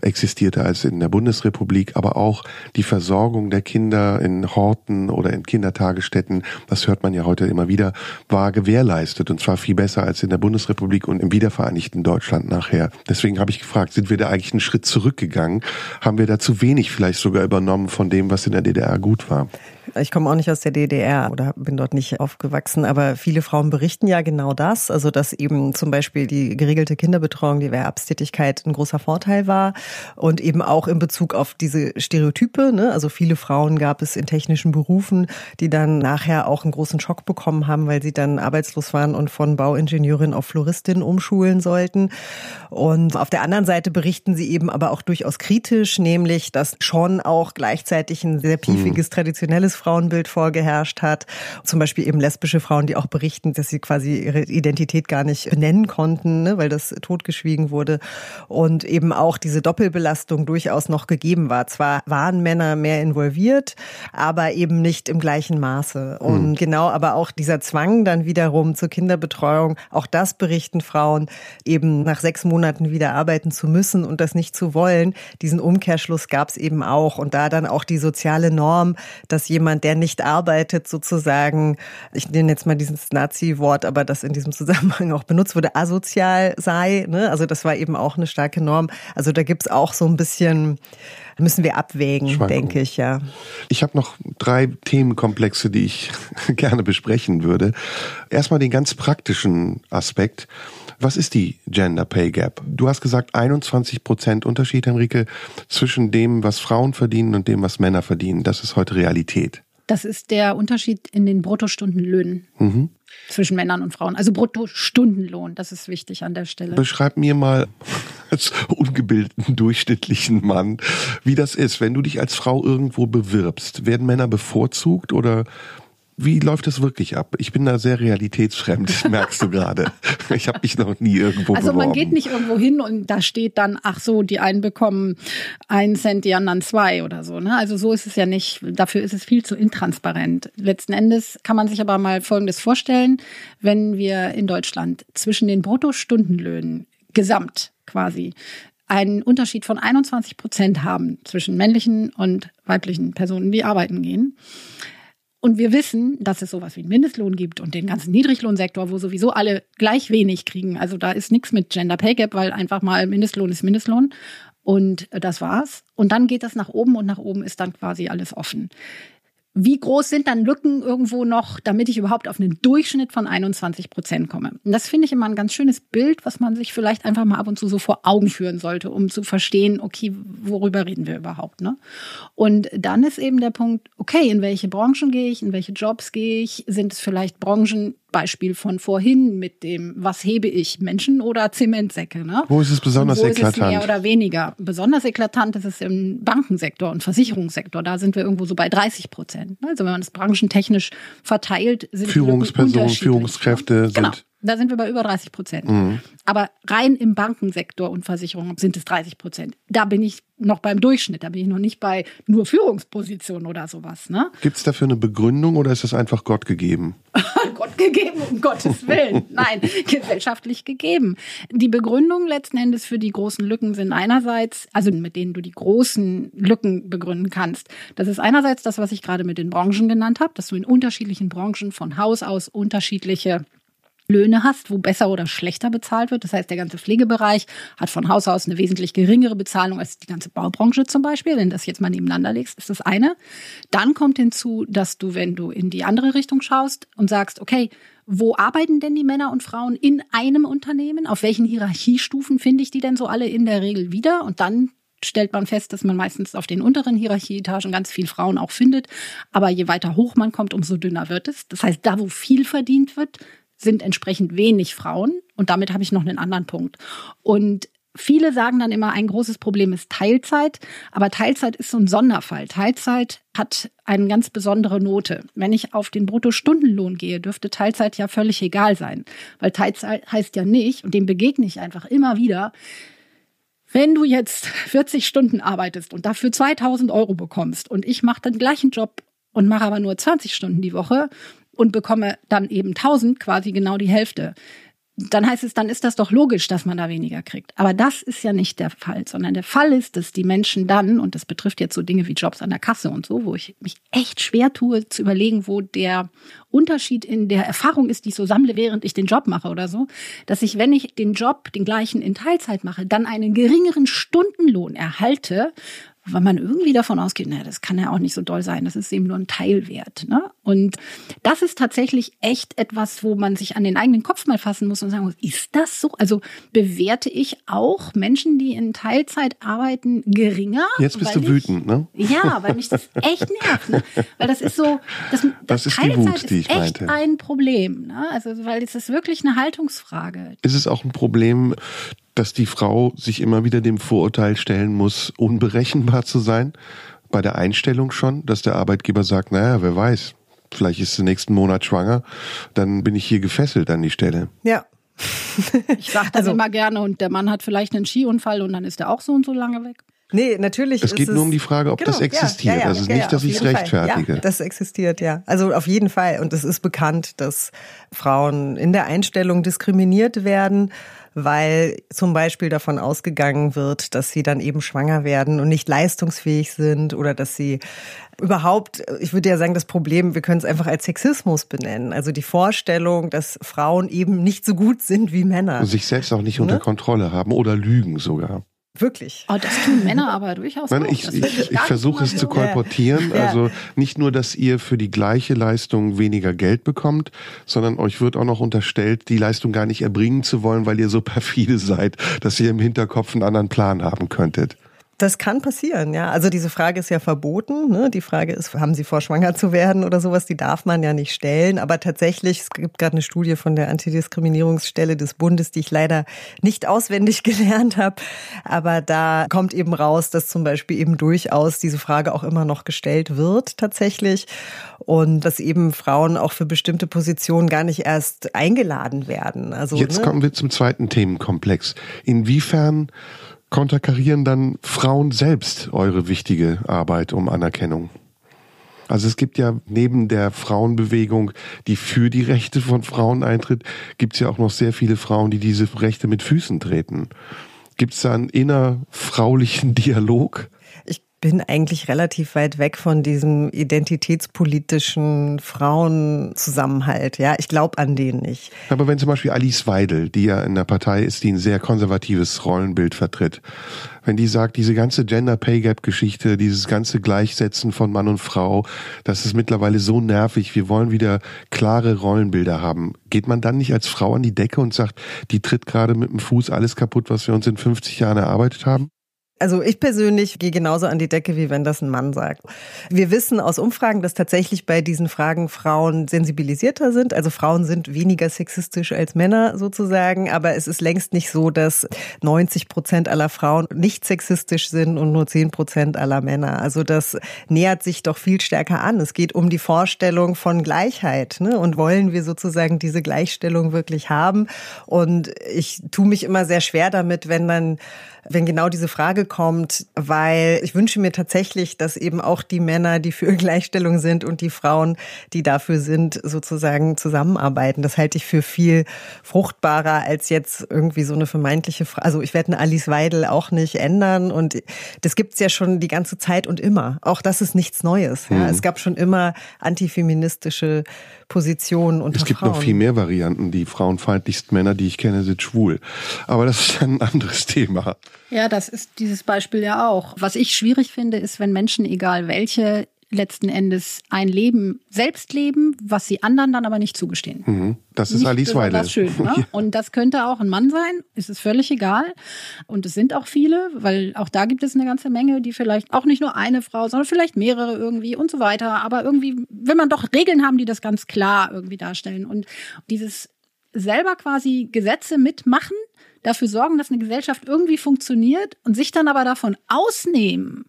existierte als in der Bundesrepublik, aber auch die Versorgung der Kinder in Horten oder in Kindertagesstätten, das hört man ja heute immer wieder, war gewährleistet und zwar viel besser als in der Bundesrepublik und im wiedervereinigten Deutschland nachher. Deswegen habe ich gefragt, sind wir da eigentlich einen Schritt zurückgegangen? Haben wir da zu wenig vielleicht sogar übernommen von dem, was in der DDR gut war? Ich komme auch nicht aus der DDR oder bin dort nicht aufgewachsen, aber viele Frauen berichten ja genau das, also dass eben zum Beispiel die geregelte Kinderbetreuung, die Erwerbstätigkeit ein großer Vorteil war und eben auch in Bezug auf diese Stereotype. Ne? Also viele Frauen gab es in technischen Berufen, die dann nachher auch einen großen Schock bekommen haben, weil sie dann arbeitslos waren und von Bauingenieurin auf Floristin umschulen sollten. Und auf der anderen Seite berichten sie eben aber auch durchaus kritisch, nämlich dass schon auch gleichzeitig ein sehr piefiges, mhm. traditionelles Frauenbild vorgeherrscht hat. Zum Beispiel eben lesbische Frauen, die auch berichten, dass sie quasi ihre Identität gar nicht benennen konnten, ne, weil das totgeschwiegen wurde. Und eben auch diese Doppelbelastung durchaus noch gegeben war. Zwar waren Männer mehr involviert, aber eben nicht im gleichen Maße. Und mhm. genau, aber auch dieser Zwang dann wiederum zur Kinderbetreuung, auch das berichten Frauen, eben nach sechs Monaten wieder arbeiten zu müssen und das nicht zu wollen. Diesen Umkehrschluss gab es eben auch. Und da dann auch die soziale Norm, dass jemand jemand, der nicht arbeitet, sozusagen, ich nenne jetzt mal dieses Nazi-Wort, aber das in diesem Zusammenhang auch benutzt wurde, asozial sei. Ne? Also das war eben auch eine starke Norm. Also da gibt's auch so ein bisschen, müssen wir abwägen, denke ich, ja. Ich habe noch drei Themenkomplexe, die ich gerne besprechen würde. Erstmal den ganz praktischen Aspekt. Was ist die Gender Pay Gap? Du hast gesagt 21 Prozent Unterschied, Henrike, zwischen dem, was Frauen verdienen und dem, was Männer verdienen. Das ist heute Realität. Das ist der Unterschied in den Bruttostundenlöhnen mhm. zwischen Männern und Frauen. Also Bruttostundenlohn, das ist wichtig an der Stelle. Beschreib mir mal als ungebildeten durchschnittlichen Mann, wie das ist, wenn du dich als Frau irgendwo bewirbst. Werden Männer bevorzugt oder wie läuft das wirklich ab? Ich bin da sehr realitätsfremd, merkst du gerade. Ich habe mich noch nie irgendwo Also beworben. man geht nicht irgendwo hin und da steht dann, ach so, die einen bekommen einen Cent, die anderen zwei oder so. Ne? Also so ist es ja nicht. Dafür ist es viel zu intransparent. Letzten Endes kann man sich aber mal Folgendes vorstellen, wenn wir in Deutschland zwischen den Bruttostundenlöhnen gesamt quasi einen Unterschied von 21 Prozent haben zwischen männlichen und weiblichen Personen, die arbeiten gehen und wir wissen, dass es sowas wie einen Mindestlohn gibt und den ganzen Niedriglohnsektor, wo sowieso alle gleich wenig kriegen. Also da ist nichts mit Gender Pay Gap, weil einfach mal Mindestlohn ist Mindestlohn. Und das war's. Und dann geht das nach oben und nach oben ist dann quasi alles offen wie groß sind dann Lücken irgendwo noch, damit ich überhaupt auf einen Durchschnitt von 21 Prozent komme. Und das finde ich immer ein ganz schönes Bild, was man sich vielleicht einfach mal ab und zu so vor Augen führen sollte, um zu verstehen, okay, worüber reden wir überhaupt. Ne? Und dann ist eben der Punkt, okay, in welche Branchen gehe ich, in welche Jobs gehe ich? Sind es vielleicht Branchen, Beispiel von vorhin mit dem, was hebe ich, Menschen oder Zementsäcke. Ne? Wo ist es besonders wo eklatant? Ist es mehr oder weniger. Besonders eklatant ist es im Bankensektor und Versicherungssektor. Da sind wir irgendwo so bei 30 Prozent. Also wenn man es branchentechnisch verteilt, sind Führungspersonen, Führungskräfte genau. sind da sind wir bei über 30 Prozent. Mhm. Aber rein im Bankensektor und Versicherungen sind es 30 Prozent. Da bin ich noch beim Durchschnitt. Da bin ich noch nicht bei nur Führungspositionen oder sowas. Ne? Gibt es dafür eine Begründung oder ist das einfach Gott gegeben? Gott gegeben, um Gottes Willen. Nein, gesellschaftlich gegeben. Die Begründungen letzten Endes für die großen Lücken sind einerseits, also mit denen du die großen Lücken begründen kannst. Das ist einerseits das, was ich gerade mit den Branchen genannt habe, dass du in unterschiedlichen Branchen von Haus aus unterschiedliche Löhne hast, wo besser oder schlechter bezahlt wird. Das heißt, der ganze Pflegebereich hat von Haus aus eine wesentlich geringere Bezahlung als die ganze Baubranche zum Beispiel. Wenn das jetzt mal nebeneinander legst, ist das eine. Dann kommt hinzu, dass du, wenn du in die andere Richtung schaust und sagst, okay, wo arbeiten denn die Männer und Frauen in einem Unternehmen? Auf welchen Hierarchiestufen finde ich die denn so alle in der Regel wieder? Und dann stellt man fest, dass man meistens auf den unteren Hierarchieetagen ganz viel Frauen auch findet. Aber je weiter hoch man kommt, umso dünner wird es. Das heißt, da, wo viel verdient wird, sind entsprechend wenig Frauen. Und damit habe ich noch einen anderen Punkt. Und Viele sagen dann immer, ein großes Problem ist Teilzeit, aber Teilzeit ist so ein Sonderfall. Teilzeit hat eine ganz besondere Note. Wenn ich auf den Bruttostundenlohn gehe, dürfte Teilzeit ja völlig egal sein, weil Teilzeit heißt ja nicht, und dem begegne ich einfach immer wieder, wenn du jetzt 40 Stunden arbeitest und dafür 2000 Euro bekommst und ich mache den gleichen Job und mache aber nur 20 Stunden die Woche, und bekomme dann eben 1000, quasi genau die Hälfte. Dann heißt es, dann ist das doch logisch, dass man da weniger kriegt. Aber das ist ja nicht der Fall, sondern der Fall ist, dass die Menschen dann, und das betrifft jetzt so Dinge wie Jobs an der Kasse und so, wo ich mich echt schwer tue zu überlegen, wo der Unterschied in der Erfahrung ist, die ich so sammle, während ich den Job mache oder so, dass ich, wenn ich den Job, den gleichen in Teilzeit mache, dann einen geringeren Stundenlohn erhalte, weil man irgendwie davon ausgeht, naja, das kann ja auch nicht so doll sein, das ist eben nur ein Teilwert. Ne? Und das ist tatsächlich echt etwas, wo man sich an den eigenen Kopf mal fassen muss und sagen muss, ist das so? Also bewerte ich auch Menschen, die in Teilzeit arbeiten, geringer? Jetzt bist du ich, wütend, ne? Ja, weil mich das echt nervt. Ne? Weil das ist so, das, das, das ist Teilzeit die Wut, die ich ist echt meinte. ein Problem. Ne? Also, weil es ist wirklich eine Haltungsfrage. Ist es auch ein Problem, dass die Frau sich immer wieder dem Vorurteil stellen muss, unberechenbar zu sein? Bei der Einstellung schon, dass der Arbeitgeber sagt, naja, wer weiß, vielleicht ist sie nächsten Monat schwanger, dann bin ich hier gefesselt an die Stelle. Ja. Ich sage das Also- immer gerne und der Mann hat vielleicht einen Skiunfall und dann ist er auch so und so lange weg. Nee, natürlich. Es ist geht nur um die Frage, ob das ja, existiert. Ja, ja, also ja, nicht, ja, dass auf ich es Fall. rechtfertige. Ja, das existiert, ja. Also auf jeden Fall. Und es ist bekannt, dass Frauen in der Einstellung diskriminiert werden, weil zum Beispiel davon ausgegangen wird, dass sie dann eben schwanger werden und nicht leistungsfähig sind oder dass sie überhaupt, ich würde ja sagen, das Problem, wir können es einfach als Sexismus benennen. Also die Vorstellung, dass Frauen eben nicht so gut sind wie Männer. Und sich selbst auch nicht unter Ne? Kontrolle haben oder lügen sogar. Wirklich. Oh, das tun Männer aber durchaus Nein, auch. ich, ich, ich versuche es zu kolportieren. Ja. Also nicht nur, dass ihr für die gleiche Leistung weniger Geld bekommt, sondern euch wird auch noch unterstellt, die Leistung gar nicht erbringen zu wollen, weil ihr so perfide seid, dass ihr im Hinterkopf einen anderen Plan haben könntet. Das kann passieren, ja. Also diese Frage ist ja verboten. Ne? Die Frage ist, haben Sie vor, schwanger zu werden oder sowas? Die darf man ja nicht stellen. Aber tatsächlich, es gibt gerade eine Studie von der Antidiskriminierungsstelle des Bundes, die ich leider nicht auswendig gelernt habe. Aber da kommt eben raus, dass zum Beispiel eben durchaus diese Frage auch immer noch gestellt wird tatsächlich. Und dass eben Frauen auch für bestimmte Positionen gar nicht erst eingeladen werden. Also, Jetzt ne? kommen wir zum zweiten Themenkomplex. Inwiefern konterkarieren dann Frauen selbst eure wichtige Arbeit um Anerkennung? Also es gibt ja neben der Frauenbewegung, die für die Rechte von Frauen eintritt, gibt es ja auch noch sehr viele Frauen, die diese Rechte mit Füßen treten. Gibt es da einen innerfraulichen Dialog? Ich bin eigentlich relativ weit weg von diesem identitätspolitischen Frauenzusammenhalt. Ja, ich glaube an den nicht. Aber wenn zum Beispiel Alice Weidel, die ja in der Partei ist, die ein sehr konservatives Rollenbild vertritt, wenn die sagt, diese ganze Gender Pay Gap Geschichte, dieses ganze Gleichsetzen von Mann und Frau, das ist mittlerweile so nervig, wir wollen wieder klare Rollenbilder haben. Geht man dann nicht als Frau an die Decke und sagt, die tritt gerade mit dem Fuß alles kaputt, was wir uns in 50 Jahren erarbeitet haben? Also ich persönlich gehe genauso an die Decke, wie wenn das ein Mann sagt. Wir wissen aus Umfragen, dass tatsächlich bei diesen Fragen Frauen sensibilisierter sind. Also Frauen sind weniger sexistisch als Männer sozusagen. Aber es ist längst nicht so, dass 90 Prozent aller Frauen nicht sexistisch sind und nur 10 Prozent aller Männer. Also das nähert sich doch viel stärker an. Es geht um die Vorstellung von Gleichheit. Ne? Und wollen wir sozusagen diese Gleichstellung wirklich haben? Und ich tue mich immer sehr schwer damit, wenn dann wenn genau diese Frage kommt, weil ich wünsche mir tatsächlich, dass eben auch die Männer, die für Gleichstellung sind und die Frauen, die dafür sind, sozusagen zusammenarbeiten. Das halte ich für viel fruchtbarer als jetzt irgendwie so eine vermeintliche Frage. Also ich werde eine Alice Weidel auch nicht ändern und das gibt's ja schon die ganze Zeit und immer. Auch das ist nichts Neues. Ja. Mhm. Es gab schon immer antifeministische Positionen unter Es gibt Frauen. noch viel mehr Varianten. Die frauenfeindlichsten Männer, die ich kenne, sind schwul. Aber das ist ein anderes Thema. Ja, das ist dieses Beispiel ja auch. Was ich schwierig finde, ist, wenn Menschen, egal welche, letzten Endes ein Leben selbst leben, was sie anderen dann aber nicht zugestehen. Mhm. Das ist nicht Alice Weidel. Das schön, ne? ja. Und das könnte auch ein Mann sein, ist es völlig egal. Und es sind auch viele, weil auch da gibt es eine ganze Menge, die vielleicht auch nicht nur eine Frau, sondern vielleicht mehrere irgendwie und so weiter. Aber irgendwie will man doch Regeln haben, die das ganz klar irgendwie darstellen. Und dieses selber quasi Gesetze mitmachen, dafür sorgen, dass eine Gesellschaft irgendwie funktioniert und sich dann aber davon ausnehmen,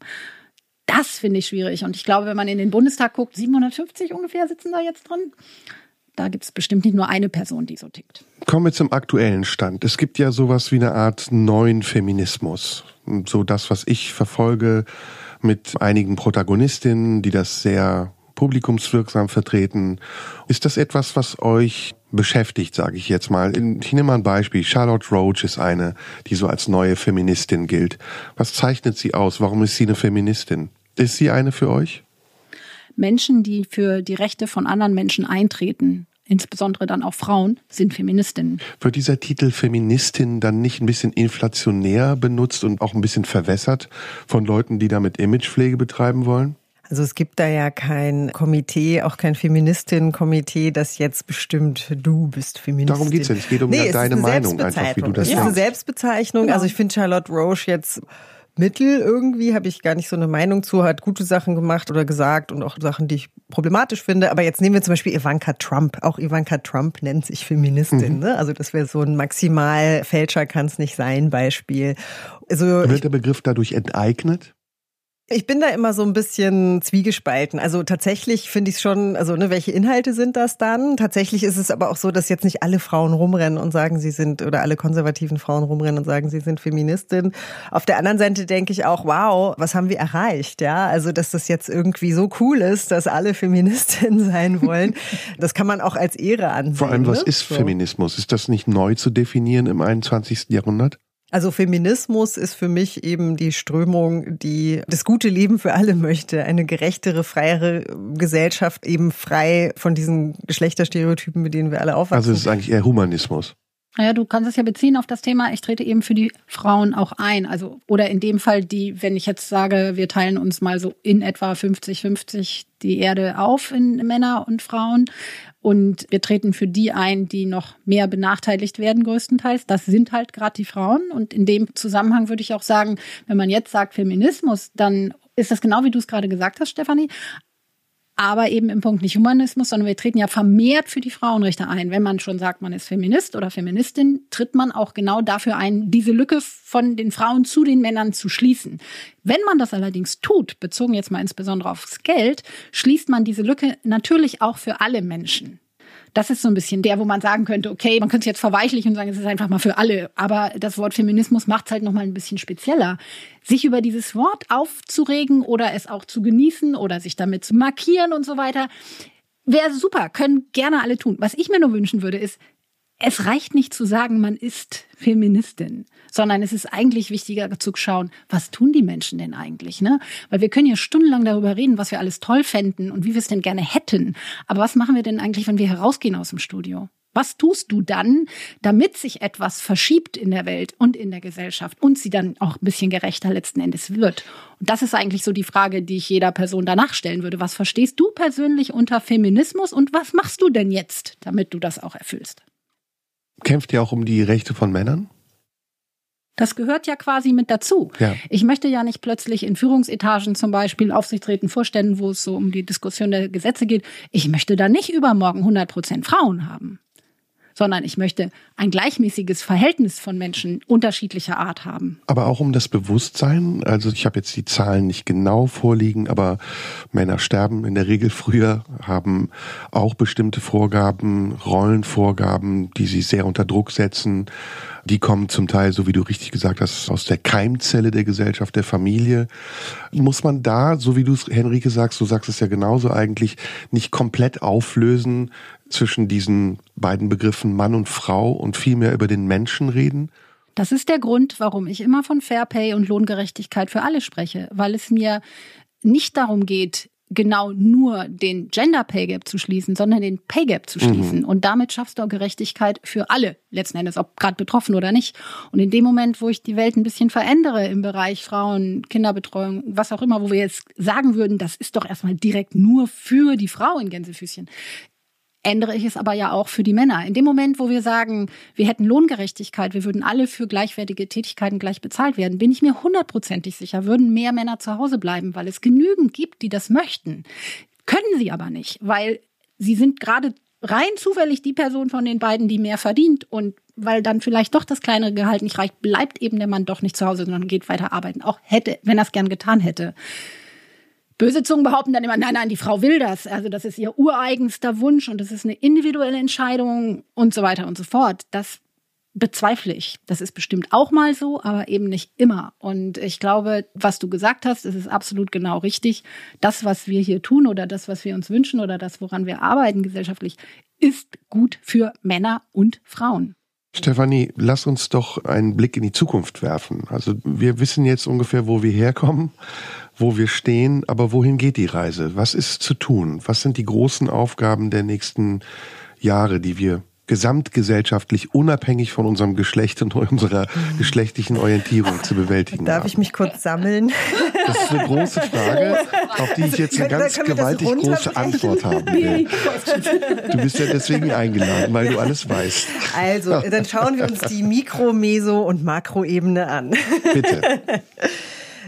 das finde ich schwierig. Und ich glaube, wenn man in den Bundestag guckt, 750 ungefähr sitzen da jetzt drin. Da gibt es bestimmt nicht nur eine Person, die so tickt. Kommen wir zum aktuellen Stand. Es gibt ja sowas wie eine Art neuen Feminismus. So das, was ich verfolge mit einigen Protagonistinnen, die das sehr publikumswirksam vertreten. Ist das etwas, was euch beschäftigt, sage ich jetzt mal? Ich nehme mal ein Beispiel. Charlotte Roach ist eine, die so als neue Feministin gilt. Was zeichnet sie aus? Warum ist sie eine Feministin? Ist sie eine für euch? Menschen, die für die Rechte von anderen Menschen eintreten, insbesondere dann auch Frauen, sind Feministinnen. Wird dieser Titel Feministin dann nicht ein bisschen inflationär benutzt und auch ein bisschen verwässert von Leuten, die damit Imagepflege betreiben wollen? Also es gibt da ja kein Komitee, auch kein Feministinnenkomitee, das jetzt bestimmt, du bist Feministin. Darum geht's ja nicht. Es geht um nee, deine Meinung einfach, wie du das Es ist eine Selbstbezeichnung. Genau. Also ich finde Charlotte Roche jetzt Mittel irgendwie, habe ich gar nicht so eine Meinung zu, hat gute Sachen gemacht oder gesagt und auch Sachen, die ich problematisch finde. Aber jetzt nehmen wir zum Beispiel Ivanka Trump. Auch Ivanka Trump nennt sich Feministin. Mhm. Ne? Also das wäre so ein maximal Fälscher kann es nicht sein Beispiel. Also Wird der Begriff dadurch enteignet? Ich bin da immer so ein bisschen zwiegespalten. Also tatsächlich finde ich es schon, also ne, welche Inhalte sind das dann? Tatsächlich ist es aber auch so, dass jetzt nicht alle Frauen rumrennen und sagen, sie sind, oder alle konservativen Frauen rumrennen und sagen, sie sind Feministin. Auf der anderen Seite denke ich auch, wow, was haben wir erreicht? Ja, also dass das jetzt irgendwie so cool ist, dass alle Feministin sein wollen, das kann man auch als Ehre ansehen. Vor allem, was ne? ist Feminismus? Ist das nicht neu zu definieren im 21. Jahrhundert? Also Feminismus ist für mich eben die Strömung, die das gute Leben für alle möchte. Eine gerechtere, freiere Gesellschaft, eben frei von diesen Geschlechterstereotypen, mit denen wir alle aufwachsen. Also es ist eigentlich eher Humanismus. Naja, du kannst es ja beziehen auf das Thema, ich trete eben für die Frauen auch ein. Also, oder in dem Fall, die, wenn ich jetzt sage, wir teilen uns mal so in etwa 50-50 die Erde auf in Männer und Frauen und wir treten für die ein, die noch mehr benachteiligt werden, größtenteils. Das sind halt gerade die Frauen. Und in dem Zusammenhang würde ich auch sagen, wenn man jetzt sagt Feminismus, dann ist das genau wie du es gerade gesagt hast, Stefanie aber eben im Punkt nicht Humanismus, sondern wir treten ja vermehrt für die Frauenrechte ein. Wenn man schon sagt, man ist Feminist oder Feministin, tritt man auch genau dafür ein, diese Lücke von den Frauen zu den Männern zu schließen. Wenn man das allerdings tut, bezogen jetzt mal insbesondere aufs Geld, schließt man diese Lücke natürlich auch für alle Menschen. Das ist so ein bisschen der, wo man sagen könnte, okay, man könnte es jetzt verweichlichen und sagen, es ist einfach mal für alle. Aber das Wort Feminismus macht es halt nochmal ein bisschen spezieller. Sich über dieses Wort aufzuregen oder es auch zu genießen oder sich damit zu markieren und so weiter, wäre super, können gerne alle tun. Was ich mir nur wünschen würde, ist, es reicht nicht zu sagen, man ist Feministin, sondern es ist eigentlich wichtiger zu schauen, was tun die Menschen denn eigentlich, ne? Weil wir können ja stundenlang darüber reden, was wir alles toll fänden und wie wir es denn gerne hätten. Aber was machen wir denn eigentlich, wenn wir herausgehen aus dem Studio? Was tust du dann, damit sich etwas verschiebt in der Welt und in der Gesellschaft und sie dann auch ein bisschen gerechter letzten Endes wird? Und das ist eigentlich so die Frage, die ich jeder Person danach stellen würde. Was verstehst du persönlich unter Feminismus und was machst du denn jetzt, damit du das auch erfüllst? Kämpft ihr auch um die Rechte von Männern? Das gehört ja quasi mit dazu. Ja. Ich möchte ja nicht plötzlich in Führungsetagen zum Beispiel, Aufsichtsräten, Vorständen, wo es so um die Diskussion der Gesetze geht, ich möchte da nicht übermorgen 100 Prozent Frauen haben sondern ich möchte ein gleichmäßiges Verhältnis von Menschen unterschiedlicher Art haben. Aber auch um das Bewusstsein, also ich habe jetzt die Zahlen nicht genau vorliegen, aber Männer sterben in der Regel früher, haben auch bestimmte Vorgaben, Rollenvorgaben, die sie sehr unter Druck setzen. Die kommen zum Teil, so wie du richtig gesagt hast, aus der Keimzelle der Gesellschaft, der Familie. Muss man da, so wie du es, Henrike sagst, du sagst es ja genauso eigentlich, nicht komplett auflösen zwischen diesen beiden Begriffen Mann und Frau und vielmehr über den Menschen reden? Das ist der Grund, warum ich immer von Fair Pay und Lohngerechtigkeit für alle spreche, weil es mir nicht darum geht, genau nur den Gender Pay Gap zu schließen, sondern den Pay Gap zu schließen. Mhm. Und damit schaffst du auch Gerechtigkeit für alle, letzten Endes, ob gerade betroffen oder nicht. Und in dem Moment, wo ich die Welt ein bisschen verändere im Bereich Frauen, Kinderbetreuung, was auch immer, wo wir jetzt sagen würden, das ist doch erstmal direkt nur für die Frau in Gänsefüßchen, ändere ich es aber ja auch für die Männer. In dem Moment, wo wir sagen, wir hätten Lohngerechtigkeit, wir würden alle für gleichwertige Tätigkeiten gleich bezahlt werden, bin ich mir hundertprozentig sicher, würden mehr Männer zu Hause bleiben, weil es genügend gibt, die das möchten. Können sie aber nicht, weil sie sind gerade rein zufällig die Person von den beiden, die mehr verdient und weil dann vielleicht doch das kleinere Gehalt nicht reicht, bleibt eben der Mann doch nicht zu Hause, sondern geht weiter arbeiten. Auch hätte, wenn er es gern getan hätte. Böse Zungen behaupten dann immer, nein, nein, die Frau will das. Also das ist ihr ureigenster Wunsch und das ist eine individuelle Entscheidung und so weiter und so fort. Das bezweifle ich. Das ist bestimmt auch mal so, aber eben nicht immer. Und ich glaube, was du gesagt hast, ist absolut genau richtig. Das, was wir hier tun oder das, was wir uns wünschen oder das, woran wir arbeiten gesellschaftlich, ist gut für Männer und Frauen. Stefanie, lass uns doch einen Blick in die Zukunft werfen. Also wir wissen jetzt ungefähr, wo wir herkommen, wo wir stehen, aber wohin geht die Reise? Was ist zu tun? Was sind die großen Aufgaben der nächsten Jahre, die wir gesamtgesellschaftlich unabhängig von unserem Geschlecht und unserer geschlechtlichen Orientierung zu bewältigen Darf haben. ich mich kurz sammeln? Das ist eine große Frage, auf die ich jetzt eine ganz gewaltig große Antwort haben will. Du bist ja deswegen eingeladen, weil du alles weißt. Also, dann schauen wir uns die Mikro-, Meso- und Makroebene an. Bitte.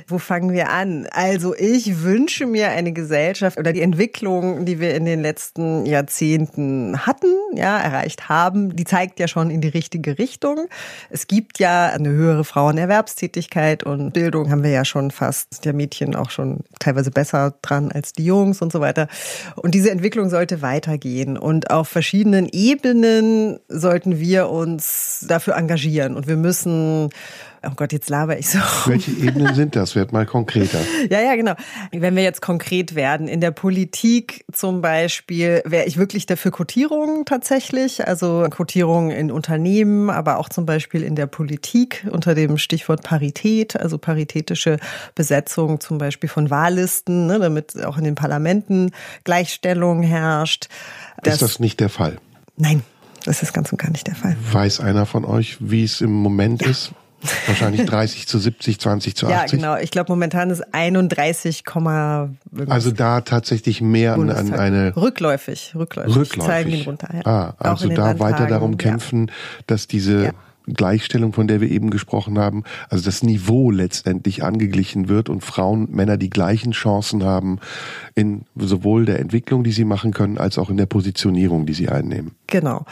Wo fangen wir an? Also ich wünsche mir eine Gesellschaft oder die Entwicklung, die wir in den letzten Jahrzehnten hatten, ja, erreicht haben, die zeigt ja schon in die richtige Richtung. Es gibt ja eine höhere Frauenerwerbstätigkeit und Bildung haben wir ja schon fast der Mädchen auch schon teilweise besser dran als die Jungs und so weiter. Und diese Entwicklung sollte weitergehen und auf verschiedenen Ebenen sollten wir uns dafür engagieren und wir müssen Oh Gott, jetzt laber ich so. Welche Ebenen sind das? Werd mal konkreter. ja, ja, genau. Wenn wir jetzt konkret werden, in der Politik zum Beispiel, wäre ich wirklich dafür Quotierungen tatsächlich. Also Quotierungen in Unternehmen, aber auch zum Beispiel in der Politik unter dem Stichwort Parität, also paritätische Besetzung zum Beispiel von Wahllisten, ne, damit auch in den Parlamenten Gleichstellung herrscht. Das ist das nicht der Fall? Nein. Das ist ganz und gar nicht der Fall. Weiß einer von euch, wie es im Moment ja. ist? Wahrscheinlich 30 zu 70, 20 zu 80. Ja, genau. Ich glaube, momentan ist 31, also da tatsächlich mehr an, an eine rückläufig, rückläufig. Rückläufig. Zeigen ihn runter. Ja. Ah, also da weiter darum kämpfen, ja. dass diese ja. Gleichstellung, von der wir eben gesprochen haben, also das Niveau letztendlich angeglichen wird und Frauen, Männer die gleichen Chancen haben in sowohl der Entwicklung, die sie machen können, als auch in der Positionierung, die sie einnehmen. Genau.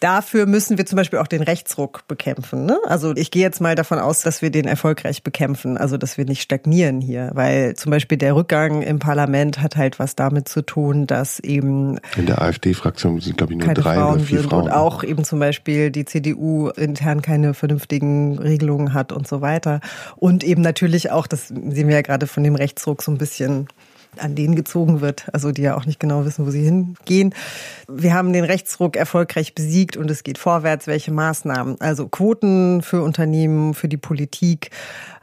Dafür müssen wir zum Beispiel auch den Rechtsruck bekämpfen. Ne? Also ich gehe jetzt mal davon aus, dass wir den erfolgreich bekämpfen, also dass wir nicht stagnieren hier, weil zum Beispiel der Rückgang im Parlament hat halt was damit zu tun, dass eben in der AfD-Fraktion sind glaube ich nur drei Frauen oder vier Frauen und auch eben zum Beispiel die CDU intern keine vernünftigen Regelungen hat und so weiter und eben natürlich auch, das sehen wir ja gerade von dem Rechtsruck so ein bisschen an denen gezogen wird, also die ja auch nicht genau wissen, wo sie hingehen. Wir haben den Rechtsruck erfolgreich besiegt und es geht vorwärts. Welche Maßnahmen? Also Quoten für Unternehmen, für die Politik.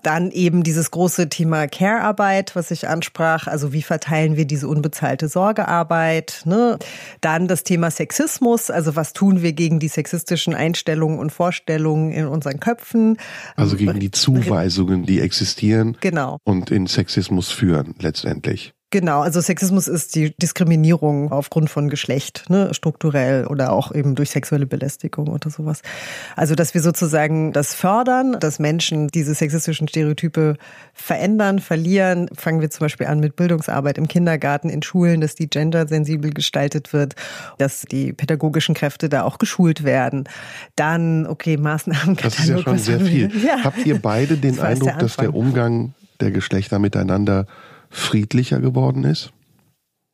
Dann eben dieses große Thema Care-Arbeit, was ich ansprach. Also wie verteilen wir diese unbezahlte Sorgearbeit? Ne? Dann das Thema Sexismus. Also was tun wir gegen die sexistischen Einstellungen und Vorstellungen in unseren Köpfen? Also gegen die Zuweisungen, die existieren. Genau. Und in Sexismus führen letztendlich. Genau, also Sexismus ist die Diskriminierung aufgrund von Geschlecht, ne, strukturell oder auch eben durch sexuelle Belästigung oder sowas. Also, dass wir sozusagen das fördern, dass Menschen diese sexistischen Stereotype verändern, verlieren. Fangen wir zum Beispiel an mit Bildungsarbeit im Kindergarten, in Schulen, dass die gendersensibel gestaltet wird, dass die pädagogischen Kräfte da auch geschult werden. Dann, okay, Maßnahmen. Das ist ja schon sehr viel. Ja. Habt ihr beide den Eindruck, der dass der Umgang der Geschlechter miteinander friedlicher geworden ist?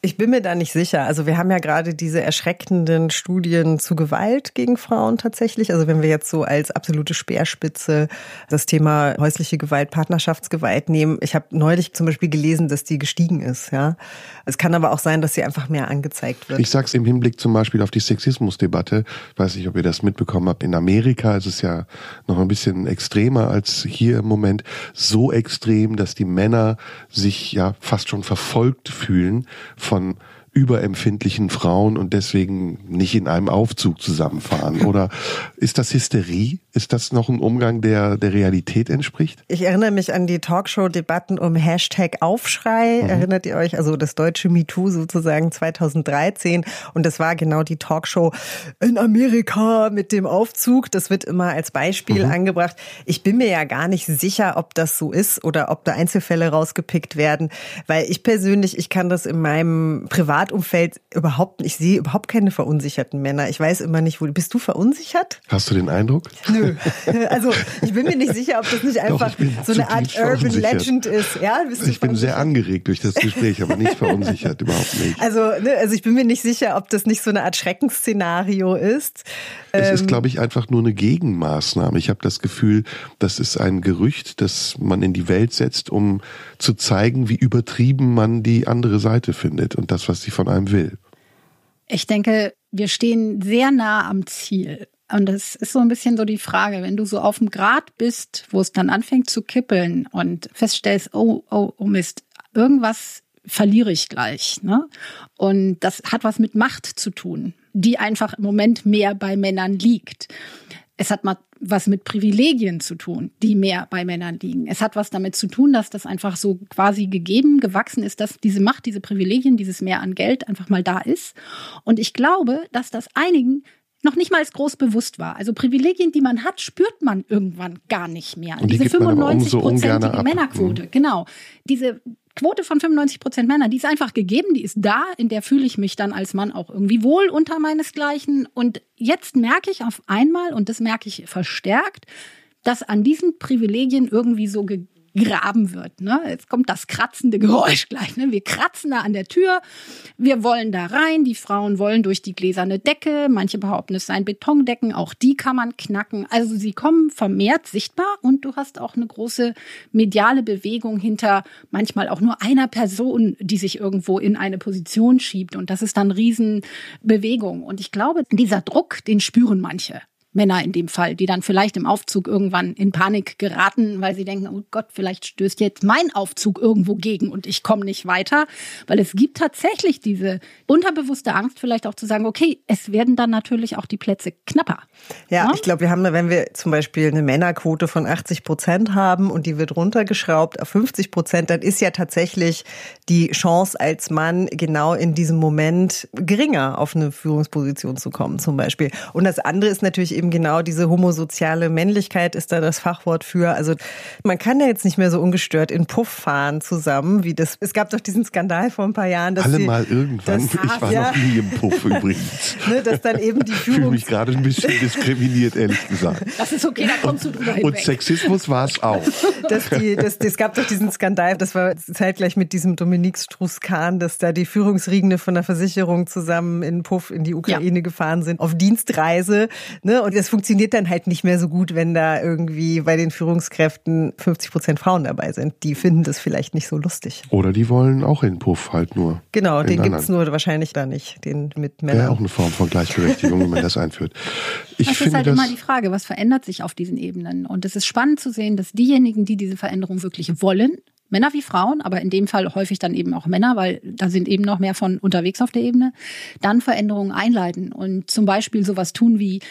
Ich bin mir da nicht sicher. Also wir haben ja gerade diese erschreckenden Studien zu Gewalt gegen Frauen tatsächlich. Also wenn wir jetzt so als absolute Speerspitze das Thema häusliche Gewalt, Partnerschaftsgewalt nehmen. Ich habe neulich zum Beispiel gelesen, dass die gestiegen ist. Ja, es kann aber auch sein, dass sie einfach mehr angezeigt wird. Ich sage es im Hinblick zum Beispiel auf die Sexismusdebatte. Ich weiß nicht, ob ihr das mitbekommen habt. In Amerika ist es ja noch ein bisschen extremer als hier im Moment. So extrem, dass die Männer sich ja fast schon verfolgt fühlen von überempfindlichen Frauen und deswegen nicht in einem Aufzug zusammenfahren? Oder ist das Hysterie? Ist das noch ein Umgang, der der Realität entspricht? Ich erinnere mich an die Talkshow-Debatten um Hashtag Aufschrei. Mhm. Erinnert ihr euch? Also das deutsche MeToo sozusagen 2013. Und das war genau die Talkshow in Amerika mit dem Aufzug. Das wird immer als Beispiel mhm. angebracht. Ich bin mir ja gar nicht sicher, ob das so ist oder ob da Einzelfälle rausgepickt werden. Weil ich persönlich, ich kann das in meinem Privat Privatumfeld überhaupt, ich sehe überhaupt keine verunsicherten Männer. Ich weiß immer nicht, wo, bist du verunsichert? Hast du den Eindruck? Nö. Also, ich bin mir nicht sicher, ob das nicht einfach Doch, so eine Art Urban Legend ist. Ja, du ich bin sehr angeregt durch das Gespräch, aber nicht verunsichert, überhaupt nicht. Also, ne, also ich bin mir nicht sicher, ob das nicht so eine Art Schreckensszenario ist. Es ähm, ist, glaube ich, einfach nur eine Gegenmaßnahme. Ich habe das Gefühl, das ist ein Gerücht, das man in die Welt setzt, um zu zeigen, wie übertrieben man die andere Seite findet und das, was sie von einem will. Ich denke, wir stehen sehr nah am Ziel. Und das ist so ein bisschen so die Frage, wenn du so auf dem Grad bist, wo es dann anfängt zu kippeln und feststellst, oh, oh, oh Mist, irgendwas verliere ich gleich. Ne? Und das hat was mit Macht zu tun, die einfach im Moment mehr bei Männern liegt. Es hat mal was mit Privilegien zu tun, die mehr bei Männern liegen. Es hat was damit zu tun, dass das einfach so quasi gegeben, gewachsen ist, dass diese Macht, diese Privilegien, dieses Mehr an Geld einfach mal da ist. Und ich glaube, dass das einigen noch nicht mal als groß bewusst war. Also Privilegien, die man hat, spürt man irgendwann gar nicht mehr. Und die Diese 95-prozentige Männerquote, mhm. genau. Diese Quote von 95 Prozent Männer, die ist einfach gegeben, die ist da, in der fühle ich mich dann als Mann auch irgendwie wohl unter meinesgleichen. Und jetzt merke ich auf einmal, und das merke ich verstärkt, dass an diesen Privilegien irgendwie so gegraben wird. Ne? Jetzt kommt das kratzende Geräusch gleich. Ne? Wir kratzen da an der Tür, wir wollen da rein, die Frauen wollen durch die gläserne Decke, manche behaupten, es seien Betondecken, auch die kann man knacken. Also sie kommen vermehrt sichtbar und du hast auch eine große mediale Bewegung hinter manchmal auch nur einer Person, die sich irgendwo in eine Position schiebt und das ist dann Riesenbewegung. Und ich glaube, dieser Druck, den spüren manche. Männer in dem Fall, die dann vielleicht im Aufzug irgendwann in Panik geraten, weil sie denken, oh Gott, vielleicht stößt jetzt mein Aufzug irgendwo gegen und ich komme nicht weiter. Weil es gibt tatsächlich diese unterbewusste Angst, vielleicht auch zu sagen, okay, es werden dann natürlich auch die Plätze knapper. Ja, ja? ich glaube, wir haben, wenn wir zum Beispiel eine Männerquote von 80 Prozent haben und die wird runtergeschraubt auf 50 Prozent, dann ist ja tatsächlich die Chance als Mann genau in diesem Moment geringer, auf eine Führungsposition zu kommen zum Beispiel. Und das andere ist natürlich eben genau diese homosoziale Männlichkeit ist da das Fachwort für. Also man kann ja jetzt nicht mehr so ungestört in Puff fahren zusammen, wie das. Es gab doch diesen Skandal vor ein paar Jahren, dass alle die, mal irgendwann. Das, ich war ja, noch nie im Puff übrigens. ne, dass dann eben die Führung. Ich fühle mich gerade ein bisschen diskriminiert, ehrlich gesagt. Das ist okay, da kommst du drüber hinweg. Und Sexismus war es auch. Dass die, das, das gab doch diesen Skandal, das war zeitgleich mit diesem Dominique Strauss-Kahn, dass da die Führungsriegende von der Versicherung zusammen in Puff in die Ukraine ja. gefahren sind, auf Dienstreise. Ne? Und das funktioniert dann halt nicht mehr so gut, wenn da irgendwie bei den Führungskräften 50 Prozent Frauen dabei sind. Die finden das vielleicht nicht so lustig. Oder die wollen auch in Puff halt nur. Genau, den gibt es nur wahrscheinlich da nicht, den mit Männern. Wäre auch eine Form von Gleichberechtigung, wenn man das einführt. Ich das finde ist halt das immer die Frage, was verändert sich auf diesen Ebenen? Und es ist spannend zu sehen, dass diejenigen, die diese Veränderung wirklich wollen, Männer wie Frauen, aber in dem Fall häufig dann eben auch Männer, weil da sind eben noch mehr von unterwegs auf der Ebene, dann Veränderungen einleiten und zum Beispiel sowas tun wie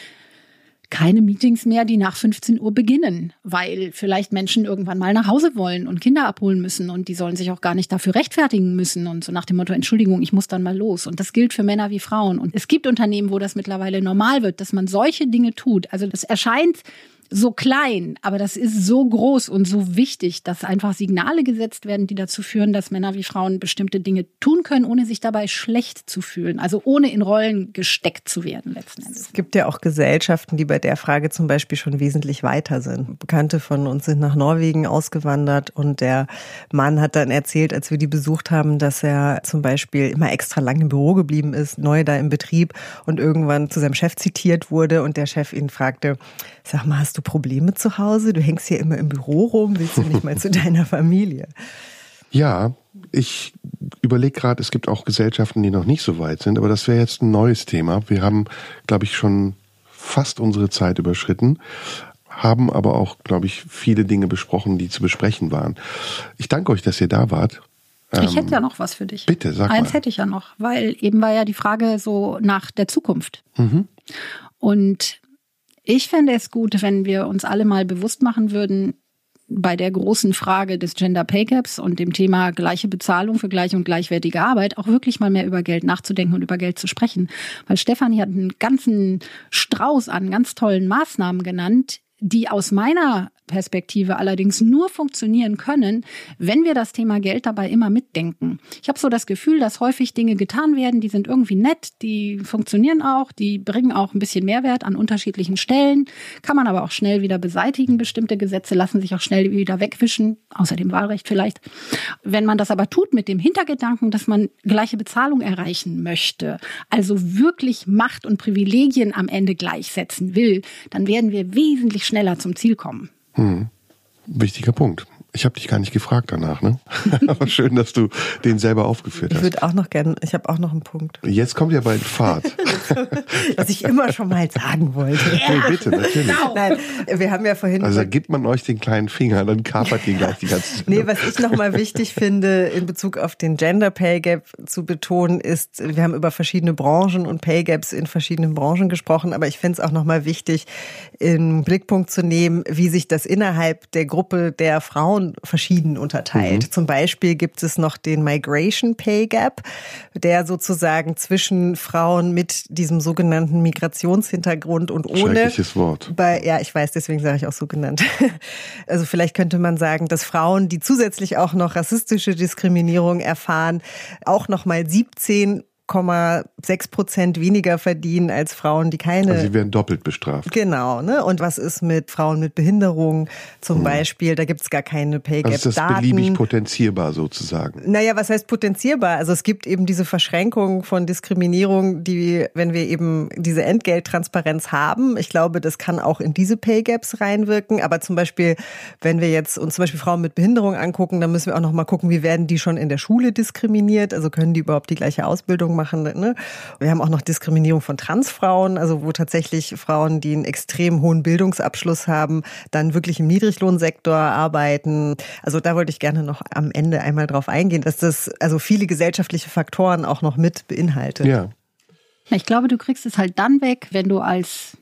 keine Meetings mehr, die nach 15 Uhr beginnen, weil vielleicht Menschen irgendwann mal nach Hause wollen und Kinder abholen müssen und die sollen sich auch gar nicht dafür rechtfertigen müssen und so nach dem Motto, Entschuldigung, ich muss dann mal los. Und das gilt für Männer wie Frauen. Und es gibt Unternehmen, wo das mittlerweile normal wird, dass man solche Dinge tut. Also das erscheint so klein, aber das ist so groß und so wichtig, dass einfach Signale gesetzt werden, die dazu führen, dass Männer wie Frauen bestimmte Dinge tun können, ohne sich dabei schlecht zu fühlen. Also ohne in Rollen gesteckt zu werden letzten Endes. Es gibt ja auch Gesellschaften, die bei der Frage zum Beispiel schon wesentlich weiter sind. Bekannte von uns sind nach Norwegen ausgewandert und der Mann hat dann erzählt, als wir die besucht haben, dass er zum Beispiel immer extra lang im Büro geblieben ist, neu da im Betrieb und irgendwann zu seinem Chef zitiert wurde und der Chef ihn fragte, sag mal, hast du Probleme zu Hause? Du hängst hier immer im Büro rum, willst du nicht mal zu deiner Familie? Ja, ich überlege gerade, es gibt auch Gesellschaften, die noch nicht so weit sind, aber das wäre jetzt ein neues Thema. Wir haben, glaube ich, schon fast unsere Zeit überschritten, haben aber auch, glaube ich, viele Dinge besprochen, die zu besprechen waren. Ich danke euch, dass ihr da wart. Ich hätte ja noch was für dich. Bitte, sag Eins mal. hätte ich ja noch, weil eben war ja die Frage so nach der Zukunft. Und ich fände es gut, wenn wir uns alle mal bewusst machen würden, bei der großen Frage des Gender Pay Gaps und dem Thema gleiche Bezahlung für gleiche und gleichwertige Arbeit auch wirklich mal mehr über Geld nachzudenken und über Geld zu sprechen. Weil Stefanie hat einen ganzen Strauß an ganz tollen Maßnahmen genannt, die aus meiner Perspektive allerdings nur funktionieren können, wenn wir das Thema Geld dabei immer mitdenken. Ich habe so das Gefühl, dass häufig Dinge getan werden, die sind irgendwie nett, die funktionieren auch, die bringen auch ein bisschen Mehrwert an unterschiedlichen Stellen, kann man aber auch schnell wieder beseitigen. Bestimmte Gesetze lassen sich auch schnell wieder wegwischen, außer dem Wahlrecht vielleicht. Wenn man das aber tut mit dem Hintergedanken, dass man gleiche Bezahlung erreichen möchte, also wirklich Macht und Privilegien am Ende gleichsetzen will, dann werden wir wesentlich schneller zum Ziel kommen. Wichtiger Punkt. Ich habe dich gar nicht gefragt danach, ne? Aber schön, dass du den selber aufgeführt Ich hast. würde auch noch gerne, ich habe auch noch einen Punkt, Jetzt kommt ja bald Fahrt. was ich immer schon mal sagen wollte. Nee, bitte, natürlich. Nein, wir haben ja vorhin Also da gibt man euch den kleinen Finger, dann kapert ihr gleich die ganze Zeit. Nee, was ich nochmal wichtig finde, in Bezug auf den Gender Pay Gap zu betonen, ist, wir haben über verschiedene Branchen und Pay Gaps in verschiedenen Branchen gesprochen, aber ich finde es auch nochmal wichtig, in Blickpunkt zu nehmen, wie sich das innerhalb der Gruppe der Frauen Frauen verschieden unterteilt. Mhm. Zum Beispiel gibt es noch den Migration Pay Gap, der sozusagen zwischen Frauen mit diesem sogenannten Migrationshintergrund und ohne. Schreckliches Wort. Bei, ja, ich weiß, deswegen sage ich auch so genannt. Also vielleicht könnte man sagen, dass Frauen, die zusätzlich auch noch rassistische Diskriminierung erfahren, auch nochmal 17 5,6 Prozent weniger verdienen als Frauen, die keine. Also sie werden doppelt bestraft. Genau, ne? Und was ist mit Frauen mit Behinderung zum mhm. Beispiel? Da gibt es gar keine Pay Gap. Also ist das Daten. beliebig potenzierbar sozusagen? Naja, was heißt potenzierbar? Also es gibt eben diese Verschränkung von Diskriminierung, die, wenn wir eben diese Entgelttransparenz haben, ich glaube, das kann auch in diese Pay Gaps reinwirken. Aber zum Beispiel, wenn wir jetzt uns zum Beispiel Frauen mit Behinderung angucken, dann müssen wir auch noch mal gucken, wie werden die schon in der Schule diskriminiert? Also können die überhaupt die gleiche Ausbildung machen? Ne? Wir haben auch noch Diskriminierung von Transfrauen, also wo tatsächlich Frauen, die einen extrem hohen Bildungsabschluss haben, dann wirklich im Niedriglohnsektor arbeiten. Also da wollte ich gerne noch am Ende einmal drauf eingehen, dass das also viele gesellschaftliche Faktoren auch noch mit beinhaltet. Ja. Ich glaube, du kriegst es halt dann weg, wenn du als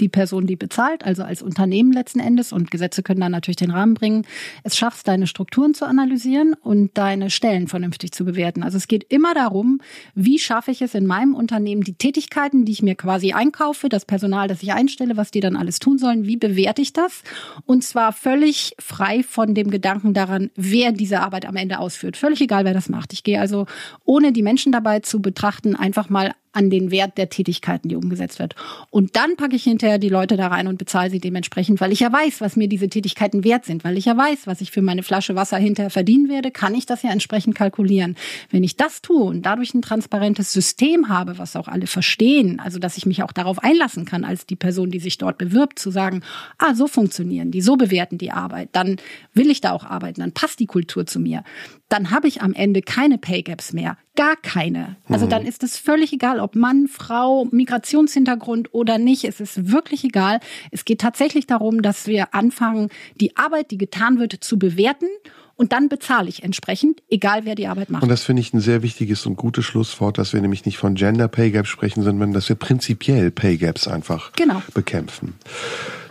die Person, die bezahlt, also als Unternehmen letzten Endes, und Gesetze können da natürlich den Rahmen bringen, es schaffst, deine Strukturen zu analysieren und deine Stellen vernünftig zu bewerten. Also es geht immer darum, wie schaffe ich es in meinem Unternehmen, die Tätigkeiten, die ich mir quasi einkaufe, das Personal, das ich einstelle, was die dann alles tun sollen, wie bewerte ich das? Und zwar völlig frei von dem Gedanken daran, wer diese Arbeit am Ende ausführt. Völlig egal, wer das macht. Ich gehe also, ohne die Menschen dabei zu betrachten, einfach mal an den Wert der Tätigkeiten, die umgesetzt wird. Und dann packe ich hinterher die Leute da rein und bezahle sie dementsprechend, weil ich ja weiß, was mir diese Tätigkeiten wert sind, weil ich ja weiß, was ich für meine Flasche Wasser hinterher verdienen werde, kann ich das ja entsprechend kalkulieren. Wenn ich das tue und dadurch ein transparentes System habe, was auch alle verstehen, also dass ich mich auch darauf einlassen kann, als die Person, die sich dort bewirbt, zu sagen, ah, so funktionieren die, so bewerten die Arbeit, dann will ich da auch arbeiten, dann passt die Kultur zu mir. Dann habe ich am Ende keine Pay Gaps mehr, gar keine. Also dann ist es völlig egal, ob Mann, Frau, Migrationshintergrund oder nicht. Es ist wirklich egal. Es geht tatsächlich darum, dass wir anfangen, die Arbeit, die getan wird, zu bewerten Und dann bezahle ich entsprechend, egal wer die Arbeit macht. Und das finde ich ein sehr wichtiges und gutes Schlusswort, dass wir nämlich nicht von Gender Pay Gap sprechen, sondern dass wir prinzipiell Pay Gaps einfach genau. bekämpfen.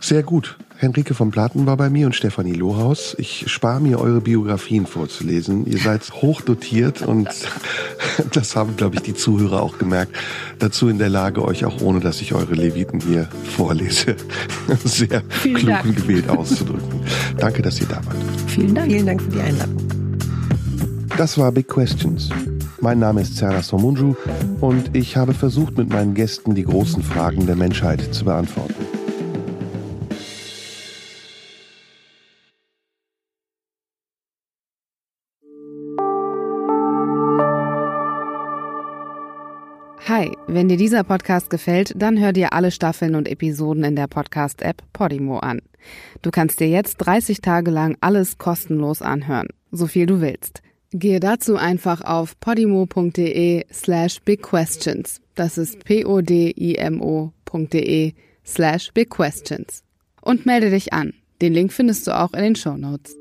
Sehr gut. Henrike von Platen war bei mir und Stefanie Lohaus. Ich spare mir eure Biografien vorzulesen. Ihr seid hochdotiert und das haben, glaube ich, die Zuhörer auch gemerkt, dazu in der Lage, euch auch ohne, dass ich eure Leviten hier vorlese, sehr Vielen klug Dank. und gewählt auszudrücken. Danke, dass ihr da wart. Vielen Dank. Vielen Dank für die Einladung. Das war Big Questions. Mein Name ist Sarah Somunju und ich habe versucht, mit meinen Gästen die großen Fragen der Menschheit zu beantworten. Hi, wenn dir dieser Podcast gefällt, dann hör dir alle Staffeln und Episoden in der Podcast-App Podimo an. Du kannst dir jetzt 30 Tage lang alles kostenlos anhören, so viel du willst. Gehe dazu einfach auf podimo.de slash bigquestions. Das ist p-o-d-i-m-o.de slash bigquestions. Und melde dich an. Den Link findest du auch in den Show Notes.